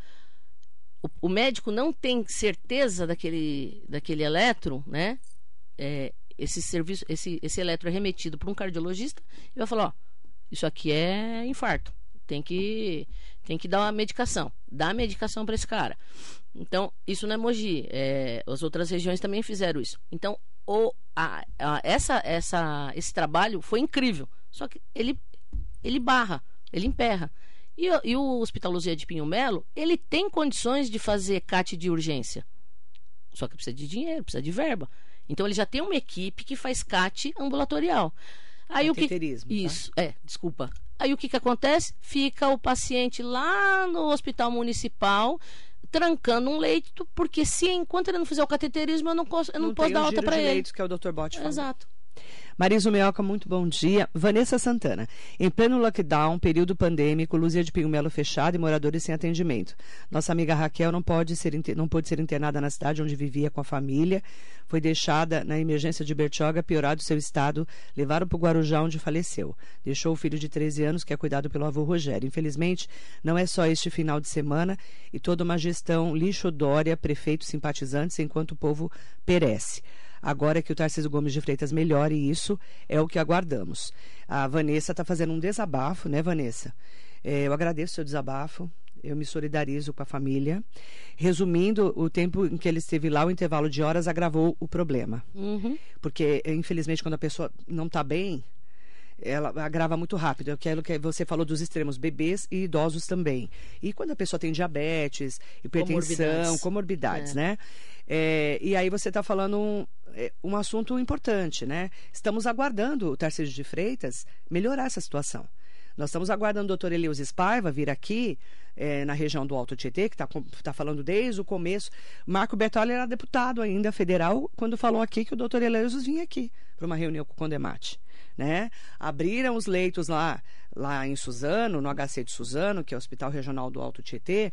Speaker 2: O, o médico não tem certeza daquele, daquele eletro, né? É, esse serviço, esse, esse eletro é remetido para um cardiologista e vai falar, ó, isso aqui é infarto. Tem que, tem que dar uma medicação. Dá a medicação para esse cara. Então, isso não é Mogi. é, as outras regiões também fizeram isso. Então, o, a- a- essa, essa, esse trabalho foi incrível. Só que ele, ele barra, ele emperra. E, o- e o Hospital Luzia de Pinho Melo, ele tem condições de fazer CAT de urgência. Só que precisa de dinheiro, precisa de verba. Então, ele já tem uma equipe que faz CAT ambulatorial. Aí o que
Speaker 1: tá?
Speaker 2: Isso, é, desculpa. Aí o que que acontece? Fica o paciente lá no hospital municipal trancando um leito, porque se enquanto ele não fizer o cateterismo, eu não, posso, eu não, posso
Speaker 1: tem
Speaker 2: dar alta para ele.
Speaker 1: leitos que é o Dr. Bot.
Speaker 2: Exato.
Speaker 1: Marisa Meoca, muito bom dia. Vanessa Santana. Em pleno lockdown, período pandêmico, Luzia de Pinho Melo fechada e moradores sem atendimento. Nossa amiga Raquel não pode ser, não pôde ser internada na cidade onde vivia com a família. Foi deixada na emergência de Bertioga, piorado seu estado. Levaram para o Guarujá, onde faleceu. Deixou o filho de 13 anos, que é cuidado pelo avô Rogério. Infelizmente, não é só este final de semana e toda uma gestão lixo-dória, prefeitos simpatizantes, enquanto o povo perece. Agora que o Tarcísio Gomes de Freitas melhore isso, é o que aguardamos. A Vanessa está fazendo um desabafo, né, Vanessa? É, eu agradeço o seu desabafo. Eu me solidarizo com a família. Resumindo, o tempo em que ele esteve lá, o intervalo de horas agravou o problema.
Speaker 2: Uhum.
Speaker 1: Porque, infelizmente, quando a pessoa não está bem, ela agrava muito rápido. É aquilo que você falou dos extremos, bebês e idosos também. E quando a pessoa tem diabetes, hipertensão,
Speaker 2: Comorbidades.
Speaker 1: comorbidades,
Speaker 2: É.
Speaker 1: né? É, e aí você está falando um, é, um assunto importante, né? Estamos aguardando o Tarcísio de Freitas melhorar essa situação. Nós estamos aguardando o doutor Eleusis Paiva vir aqui é, na região do Alto Tietê, que está falando desde o começo. Marco Bertoli era deputado ainda federal quando falou aqui que o doutor Eleusis vinha aqui para uma reunião com o Condemate. Né? Abriram os leitos lá, lá em Suzano, no HC de Suzano, que é o Hospital Regional do Alto Tietê,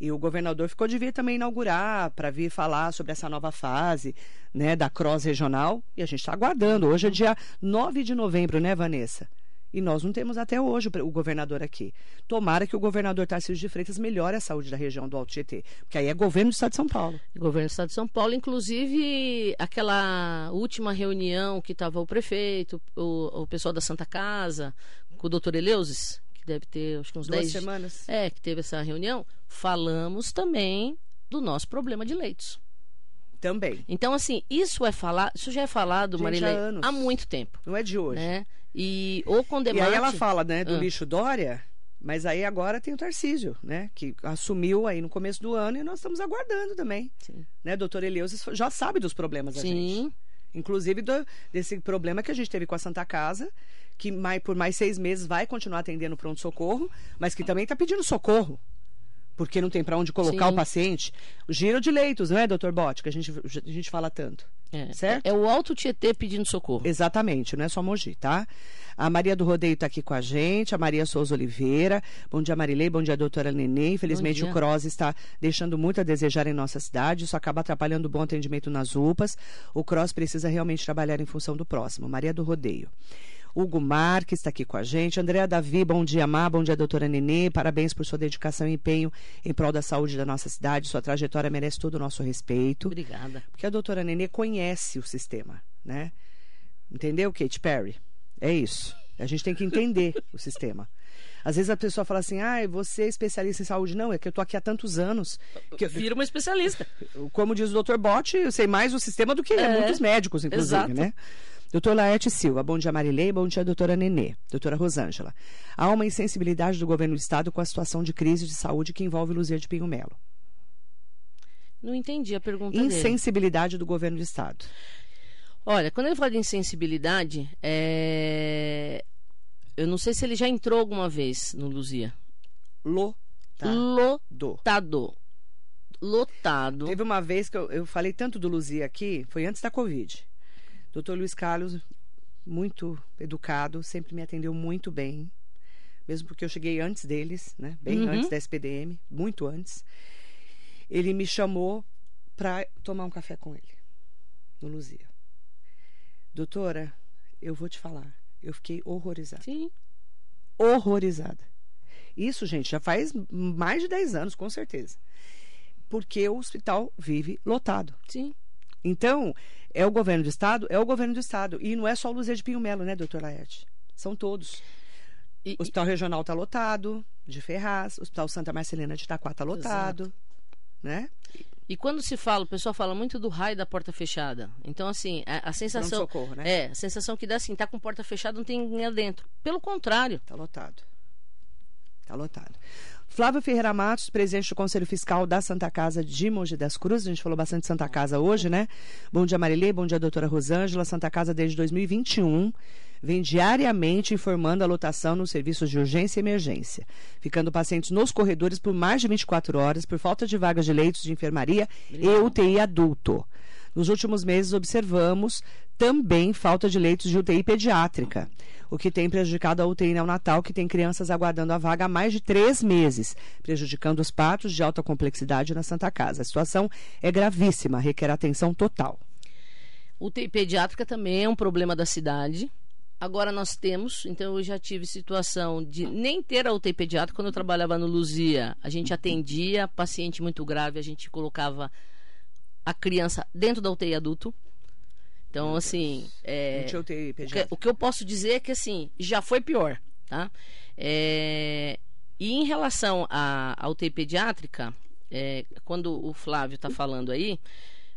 Speaker 1: e o governador ficou de vir também inaugurar, para vir falar sobre essa nova fase né, da Cross Regional, e a gente está aguardando. Hoje é dia 9 de novembro, né, Vanessa? E nós não temos até hoje o governador aqui. Tomara que o governador Tarcísio de Freitas melhore a saúde da região do Alto Tietê, porque aí é governo do Estado de São Paulo.
Speaker 2: Governo do Estado de São Paulo, inclusive aquela última reunião que estava o prefeito, o, o pessoal da Santa Casa, com o doutor Eleusis, que deve ter acho que uns
Speaker 1: Duas
Speaker 2: 10
Speaker 1: semanas.
Speaker 2: É, que teve essa reunião, falamos também do nosso problema de leitos.
Speaker 1: Também.
Speaker 2: Então, assim, isso é falar, isso já é falado, Marilene,
Speaker 1: há
Speaker 2: há muito tempo,
Speaker 1: Não é de hoje.
Speaker 2: né? E o
Speaker 1: E
Speaker 2: Condemate...
Speaker 1: aí ela fala, né, do
Speaker 2: Ah.
Speaker 1: lixo Dória, mas aí agora tem o Tarcísio, né, que assumiu aí no começo do ano e nós estamos aguardando também,
Speaker 2: Sim.
Speaker 1: né, doutor Eleusis já sabe dos problemas da gente.
Speaker 2: Sim,
Speaker 1: Inclusive do- desse problema que a gente teve com a Santa Casa, que mai- por mais seis meses vai continuar atendendo pronto-socorro, mas que também está pedindo socorro. Porque não tem para onde colocar
Speaker 2: Sim.
Speaker 1: o paciente. O giro de leitos, não é, doutor Bote? Que a gente, a gente fala tanto.
Speaker 2: É,
Speaker 1: Certo?
Speaker 2: é o Alto Tietê pedindo socorro.
Speaker 1: Exatamente, não é só Mogi, tá? A Maria do Rodeio está aqui com a gente, a Maria Souza Oliveira. Bom dia, Marilei. Bom dia, doutora Nenê. Infelizmente, o CROSS está deixando muito a desejar em nossa cidade. Isso acaba atrapalhando o bom atendimento nas UPAs. O CROSS precisa realmente trabalhar em função do próximo. Maria do Rodeio. Hugo Marques está aqui com a gente. Andréa Davi, bom dia, Má. Bom dia, doutora Nenê. Parabéns por sua dedicação e empenho em prol da saúde da nossa cidade. Sua trajetória merece todo o nosso respeito.
Speaker 2: Obrigada.
Speaker 1: Porque a doutora Nenê conhece o sistema, né? Entendeu, Kate Perry? É isso. A gente tem que entender (laughs) o sistema. Às vezes a pessoa fala assim, ah, você é especialista em saúde. Não, é que eu tô aqui há tantos anos. Que eu,
Speaker 2: Vira uma especialista.
Speaker 1: como diz o Dr. Bott, eu sei mais o sistema do que
Speaker 2: É,
Speaker 1: muitos médicos, inclusive,
Speaker 2: exato.
Speaker 1: né? Doutor Laerte Silva, bom dia Marilei, bom dia doutora Nenê, doutora Rosângela. Há uma insensibilidade do governo do estado com a situação de crise de saúde que envolve Luzia de Pinho Melo.
Speaker 2: Não entendi a pergunta dele.
Speaker 1: Insensibilidade do governo do estado.
Speaker 2: Olha, quando ele fala de insensibilidade, é... eu não sei se ele já entrou alguma vez no Luzia.
Speaker 1: Lo. Tá. Do.
Speaker 2: Lotado. Lotado.
Speaker 1: Teve uma vez que eu, eu falei tanto do Luzia aqui, foi antes da Covid. Doutor Luiz Carlos, muito educado, sempre me atendeu muito bem. Mesmo porque eu cheguei antes deles, né? Bem
Speaker 2: Uhum.
Speaker 1: antes da SPDM, muito antes. Ele me chamou para tomar um café com ele, no Luzia. Doutora, eu vou te falar, eu fiquei horrorizada.
Speaker 2: Sim.
Speaker 1: Horrorizada. Isso, gente, já faz mais de 10 anos, com certeza. Porque o hospital vive lotado.
Speaker 2: Sim.
Speaker 1: Então, é o governo do estado? É o governo do estado. E não é só o Luzia de Pinho Melo, né, doutor Laerte? São todos.
Speaker 2: E-
Speaker 1: O Hospital Regional está lotado, de Ferraz. O Hospital Santa Marcelina de Itaquá está lotado. Né?
Speaker 2: E quando se fala, o pessoal fala muito do raio da porta fechada. Então, assim, a, a sensação.
Speaker 1: Pronto-socorro, né?
Speaker 2: É, a sensação que dá assim, tá com porta fechada, não tem ninguém dentro. Pelo contrário.
Speaker 1: Está lotado. Está lotado. Flávio Ferreira Matos, presidente do Conselho Fiscal da Santa Casa de Mogi das Cruzes. A gente falou bastante de Santa Casa hoje, né? Bom dia, Marilê. Bom dia, doutora Rosângela. Santa Casa, desde 2021, vem diariamente informando a lotação nos serviços de urgência e emergência, ficando pacientes nos corredores por mais de 24 horas por falta de vagas de leitos de enfermaria e UTI adulto. Nos últimos meses, observamos também falta de leitos de UTI pediátrica, o que tem prejudicado a UTI neonatal, que tem crianças aguardando a vaga há mais de três meses, prejudicando os partos de alta complexidade na Santa Casa. A situação é gravíssima, requer atenção total.
Speaker 2: UTI pediátrica também é um problema da cidade. Agora nós temos, então eu já tive situação de nem ter a UTI pediátrica. Quando eu trabalhava no Luzia, a gente atendia paciente muito grave, a gente colocava a criança dentro da UTI adulto. Então, assim, é,
Speaker 1: UTI
Speaker 2: o que, o que eu posso dizer é que assim, já foi pior, tá? É, e em relação à, à UTI pediátrica, é, quando o Flávio está falando aí,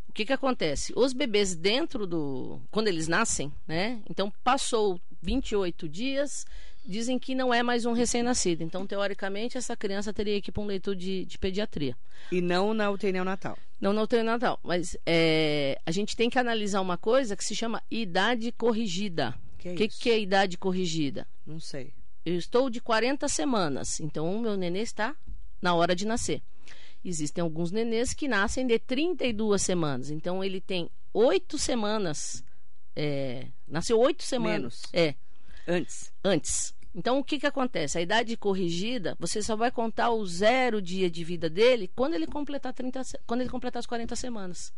Speaker 2: o que que acontece? Os bebês dentro do... Quando eles nascem, né? Então, passou 28 dias, dizem que não é mais um recém-nascido. Então, teoricamente, essa criança teria que ir para um leito de, de pediatria.
Speaker 1: E não na UTI neonatal.
Speaker 2: Não no UTI Natal, mas é, a gente tem que analisar uma coisa que se chama idade corrigida.
Speaker 1: Que é
Speaker 2: O que,
Speaker 1: isso?
Speaker 2: que é idade corrigida?
Speaker 1: Não sei.
Speaker 2: Eu estou de 40 semanas, então o meu nenê está na hora de nascer. Existem alguns nenês que nascem de 32 semanas, então ele tem oito semanas. é, nasceu oito semanas.
Speaker 1: Menos.
Speaker 2: É,
Speaker 1: Antes.
Speaker 2: antes. Então, o que, que acontece? A idade corrigida, você só vai contar o zero dia de vida dele quando ele completar 30, se- quando ele completar as 40 semanas.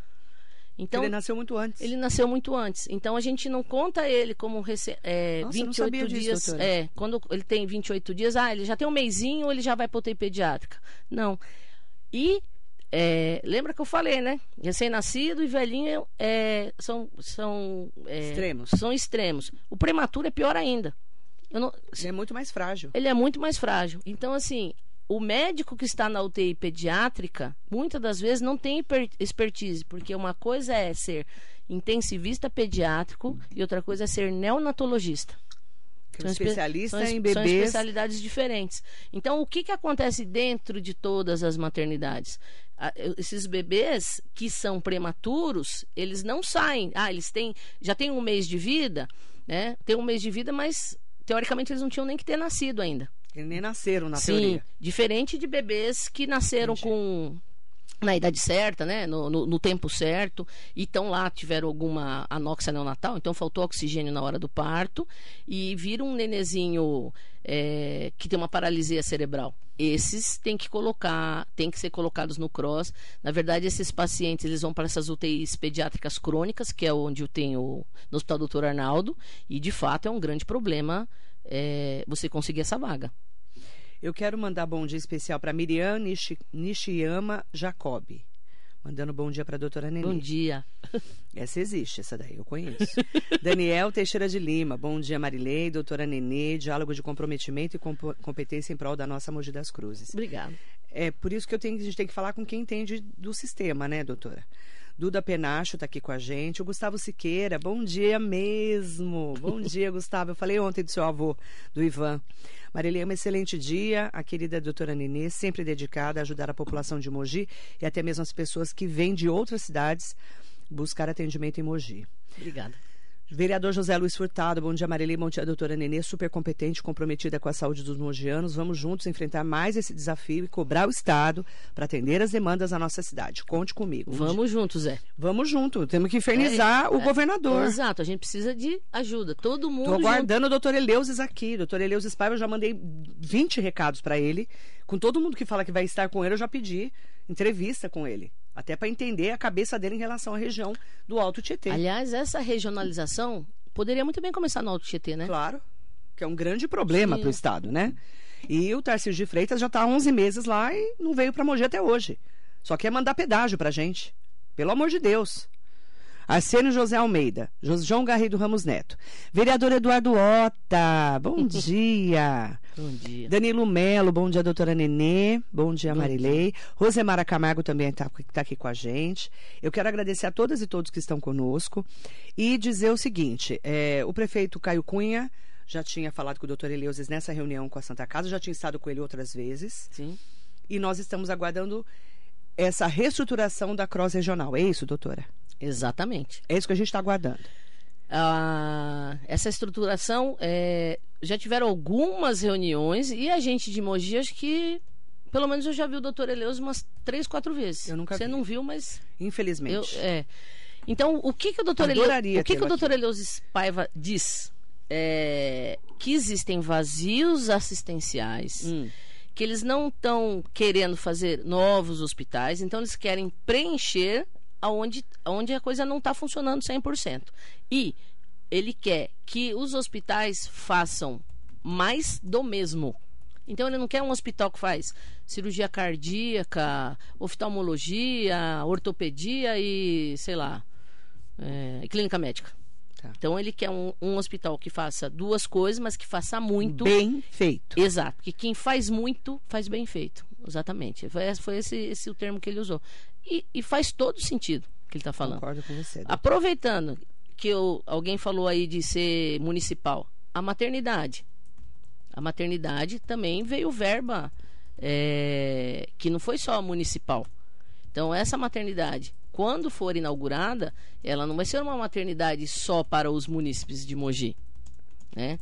Speaker 2: Então,
Speaker 1: ele nasceu muito antes.
Speaker 2: ele nasceu muito antes. Então a gente não conta ele como rece... é,
Speaker 1: Nossa, eu não
Speaker 2: 28
Speaker 1: sabia disso,
Speaker 2: dias.
Speaker 1: doutora.
Speaker 2: é, quando ele tem 28 dias, ah, ele já tem um mêsinho ou ele já vai para UTI pediátrica. Não. E é, lembra que eu falei, né? Recém-nascido e velhinho é, são, são, é,
Speaker 1: Extremos.
Speaker 2: são extremos. O prematuro é pior ainda. Não-
Speaker 1: Ele é muito mais frágil.
Speaker 2: ele é muito mais frágil. Então, assim, o médico que está na UTI pediátrica, muitas das vezes não tem expertise, porque uma coisa é ser intensivista pediátrico e outra coisa é ser neonatologista.
Speaker 1: Que é
Speaker 2: São espe-
Speaker 1: especialista
Speaker 2: são,
Speaker 1: em
Speaker 2: São
Speaker 1: bebês.
Speaker 2: especialidades diferentes. Então, o que, que acontece dentro de todas as maternidades? Esses bebês que são prematuros, eles não saem. Ah, eles têm, já têm um mês de vida, né? Tem um mês de vida, mas teoricamente eles não tinham nem que ter nascido ainda.
Speaker 1: Eles nem nasceram, na
Speaker 2: Sim,
Speaker 1: teoria.
Speaker 2: diferente de bebês que nasceram
Speaker 1: Entendi.
Speaker 2: com na idade certa, né, no, no- no tempo certo, e estão lá, tiveram alguma anóxia neonatal, então faltou oxigênio na hora do parto, e viram um nenezinho é, que tem uma paralisia cerebral. Esses têm que colocar, têm que ser colocados no cross. Na verdade, esses pacientes eles vão para essas UTIs pediátricas crônicas, que é onde eu tenho no Hospital Doutor Arnaldo, e de fato é um grande problema é, você conseguir essa vaga.
Speaker 1: Eu quero mandar bom dia especial para Miriam Nishi- Nishiyama Jacobi. Mandando bom dia para a doutora Nenê.
Speaker 2: Bom dia. (laughs)
Speaker 1: Essa existe, essa daí eu conheço. (laughs) Daniel Teixeira de Lima. Bom dia, Marilei, doutora Nenê. Diálogo de comprometimento e competência em prol da nossa Mogi das Cruzes.
Speaker 2: Obrigada.
Speaker 1: É por isso que tenho, a gente tem que falar com quem entende do sistema, né, doutora? Duda Penacho está aqui com a gente. O Gustavo Siqueira, bom dia mesmo. Bom (laughs) dia, Gustavo. Eu falei ontem do seu avô, do Ivan. Marilê, um excelente dia. A querida doutora Nenê, sempre dedicada a ajudar a população de Mogi e até mesmo as pessoas que vêm de outras cidades buscar atendimento em Mogi.
Speaker 2: Obrigada.
Speaker 1: Vereador José Luiz Furtado, bom dia, Marilei, bom dia, doutora Nenê, super competente, comprometida com a saúde dos mogianos. Vamos juntos enfrentar mais esse desafio e cobrar o Estado para atender as demandas da nossa cidade. Conte comigo.
Speaker 2: Vamos juntos, Zé.
Speaker 1: Vamos junto, temos que infernizar é, o é, governador.
Speaker 2: Exato, a gente precisa de ajuda, todo mundo
Speaker 1: Estou aguardando o doutor Eleusis aqui. Doutor Eleusis Paiva, eu já mandei 20 recados para ele. Com todo mundo que fala que vai estar com ele, eu já pedi entrevista com ele. Até para entender a cabeça dele em relação à região do Alto Tietê.
Speaker 2: Aliás, essa regionalização poderia muito bem começar no Alto Tietê, né?
Speaker 1: Claro, que é um grande problema para o Estado, né? E o Tarcísio de Freitas já está há 11 meses lá e não veio para Mogi até hoje. Só quer mandar pedágio para gente. Pelo amor de Deus. Arsênio José Almeida, João Garrido Ramos Neto. Vereador Eduardo Ota, bom (laughs) dia.
Speaker 2: Bom dia.
Speaker 1: Danilo Melo, bom dia, doutora Nenê. Bom dia, bom Marilei. Dia. Rosemara Camargo também está tá aqui com a gente. Eu quero agradecer a todas e todos que estão conosco e dizer o seguinte: é, o prefeito Caio Cunha já tinha falado com o doutor Eleusis nessa reunião com a Santa Casa, já tinha estado com ele outras vezes.
Speaker 2: Sim.
Speaker 1: E nós estamos aguardando essa reestruturação da Cross Regional. É isso, doutora?
Speaker 2: Exatamente.
Speaker 1: É isso que a gente está aguardando.
Speaker 2: Ah, essa estruturação, é, já tiveram algumas reuniões e a gente de Mogi, acho que pelo menos eu já vi o doutor Eleus umas três, quatro vezes.
Speaker 1: Eu nunca
Speaker 2: Você
Speaker 1: vi.
Speaker 2: não viu, mas.
Speaker 1: Infelizmente.
Speaker 2: Eu, é. Então, o que, que o doutor Eleus. O que, que o doutor Eleus Paiva diz? É, que existem vazios assistenciais.
Speaker 1: Hum.
Speaker 2: Que eles não estão querendo fazer novos hospitais, então eles querem preencher aonde, aonde a coisa não está funcionando 100%. E ele quer que os hospitais façam mais do mesmo. Então ele não quer um hospital que faz cirurgia cardíaca, oftalmologia, ortopedia e, sei lá, é, clínica médica.
Speaker 1: Tá.
Speaker 2: Então ele quer um, um, hospital que faça duas coisas, mas que faça muito.
Speaker 1: Bem feito.
Speaker 2: Exato. Porque quem faz muito, faz bem feito. Exatamente. Foi, foi esse, esse o termo que ele usou. E, e faz todo sentido que ele está falando.
Speaker 1: Concordo com você. Doutor.
Speaker 2: Aproveitando que eu, alguém falou aí de ser municipal, a maternidade. A maternidade também veio verba é, que não foi só municipal. Então, essa maternidade, quando for inaugurada, ela não vai ser uma maternidade só para os munícipes de Mogi. Né?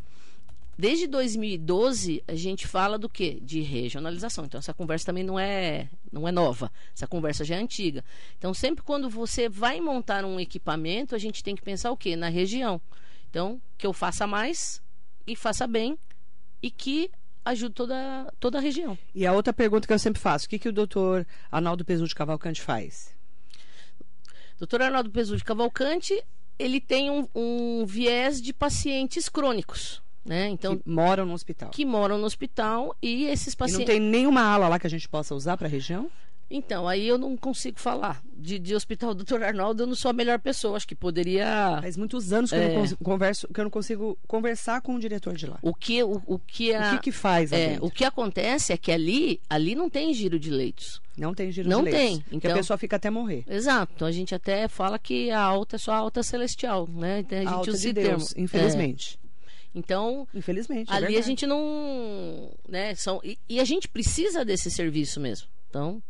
Speaker 2: Desde 2012, a gente fala do quê? De regionalização. Então, essa conversa também não é, não é nova. Essa conversa já é antiga. Então, sempre quando você vai montar um equipamento, a gente tem que pensar o quê? Na região. Então, que eu faça mais e faça bem e que ajude toda, toda a região.
Speaker 1: E a outra pergunta que eu sempre faço: o que, que o doutor Arnaldo Pesu de Cavalcante faz?
Speaker 2: Doutor Arnaldo Pesu de Cavalcante, ele tem um, um viés de pacientes crônicos. Né? Então,
Speaker 1: que moram no hospital.
Speaker 2: Que moram no hospital e esses pacientes.
Speaker 1: E não tem nenhuma ala lá que a gente possa usar para a região?
Speaker 2: Então, aí eu não consigo falar. De, de hospital (laughs) doutor Arnaldo, eu não sou a melhor pessoa. Acho que poderia.
Speaker 1: Faz muitos anos que, é... eu, não converso, que eu não consigo conversar com o diretor de lá.
Speaker 2: O que, o, o que, a...
Speaker 1: o que, que faz?
Speaker 2: É, o que acontece é que ali, ali não tem giro de leitos.
Speaker 1: Não tem giro
Speaker 2: não
Speaker 1: de leitos.
Speaker 2: Não tem.
Speaker 1: Então, a pessoa fica até morrer.
Speaker 2: Exato. Então a gente até fala que a alta é só a alta celestial. Né? Então, a gente
Speaker 1: a alta
Speaker 2: usa
Speaker 1: de Deus, termo. infelizmente.
Speaker 2: É. Então,
Speaker 1: infelizmente, é
Speaker 2: ali
Speaker 1: verdade.
Speaker 2: a gente não, né, são e, e, a gente precisa desse serviço mesmo. Então,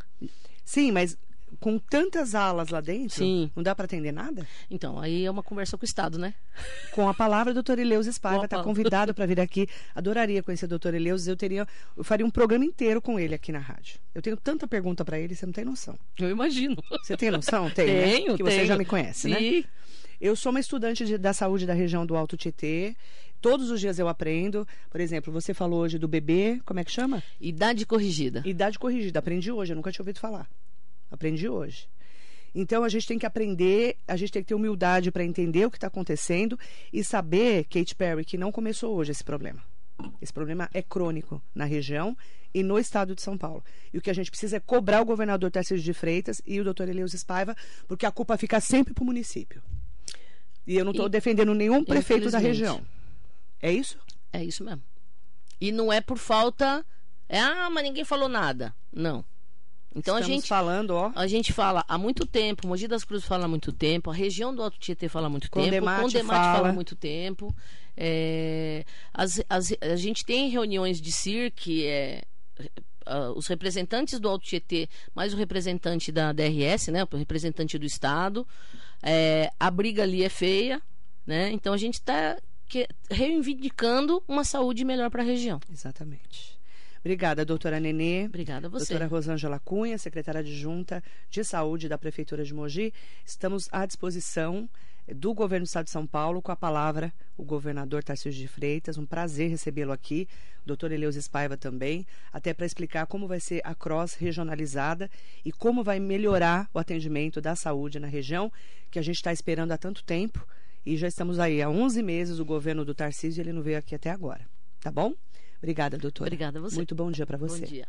Speaker 1: sim, mas com tantas alas lá dentro,
Speaker 2: sim.
Speaker 1: não dá para atender nada?
Speaker 2: Então, aí é uma conversa com o Estado, né?
Speaker 1: Com a palavra, doutor Eleus Espaiva está convidado para vir aqui. Adoraria conhecer o doutor Eleus. Eu teria, eu faria um programa inteiro com ele aqui na rádio. Eu tenho tanta pergunta para ele, você não tem noção.
Speaker 2: Eu imagino.
Speaker 1: Você tem noção? Tem,
Speaker 2: tenho,
Speaker 1: né? Que
Speaker 2: tenho.
Speaker 1: você já me conhece,
Speaker 2: sim.
Speaker 1: né? Eu sou uma estudante de, da saúde da região do Alto Tietê. Todos os dias eu aprendo. Por exemplo, você falou hoje do bebê, como é que chama?
Speaker 2: Idade corrigida.
Speaker 1: Idade corrigida. Aprendi hoje, eu nunca tinha ouvido falar. Aprendi hoje. Então a gente tem que aprender, a gente tem que ter humildade para entender o que está acontecendo e saber, Kate Perry, que não começou hoje esse problema. Esse problema é crônico na região e no estado de São Paulo. E o que a gente precisa é cobrar o governador Tarcísio de Freitas e o doutor Eleus Spaiva, porque a culpa fica sempre para o município. E eu não estou defendendo nenhum prefeito da região. É isso?
Speaker 2: É isso mesmo. E não é por falta. É, ah, mas ninguém falou nada. Não. Então
Speaker 1: Estamos
Speaker 2: a gente
Speaker 1: falando, ó.
Speaker 2: A gente fala há muito tempo, Mogi das Cruzes fala há muito tempo, a região do Alto Tietê fala há muito
Speaker 1: Condemate
Speaker 2: tempo, Condemate
Speaker 1: fala.
Speaker 2: fala há muito tempo. É, as, as, a gente tem reuniões de CIR que é uh, os representantes do Alto Tietê, mais o representante da DRS, né, o representante do Estado. É, a briga ali é feia, né? Então a gente está reivindicando uma saúde melhor para a região.
Speaker 1: Exatamente. Obrigada, doutora Nenê.
Speaker 2: Obrigada a você.
Speaker 1: Doutora Rosângela Cunha, secretária adjunta de saúde da Prefeitura de Mogi. Estamos à disposição do governo do Estado de São Paulo, com a palavra o governador Tarcísio de Freitas. Um prazer recebê-lo aqui, doutor Eleus Espaiva também, até para explicar como vai ser a cross regionalizada e como vai melhorar o atendimento da saúde na região, que a gente está esperando há tanto tempo. E já estamos aí há 11 meses o governo do Tarcísio e ele não veio aqui até agora. Tá bom? Obrigada, doutora.
Speaker 2: Obrigada a você.
Speaker 1: Muito bom dia para você.
Speaker 2: Bom dia.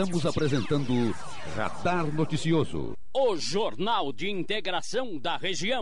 Speaker 4: Estamos apresentando Radar Noticioso.
Speaker 5: O Jornal de Integração da Região.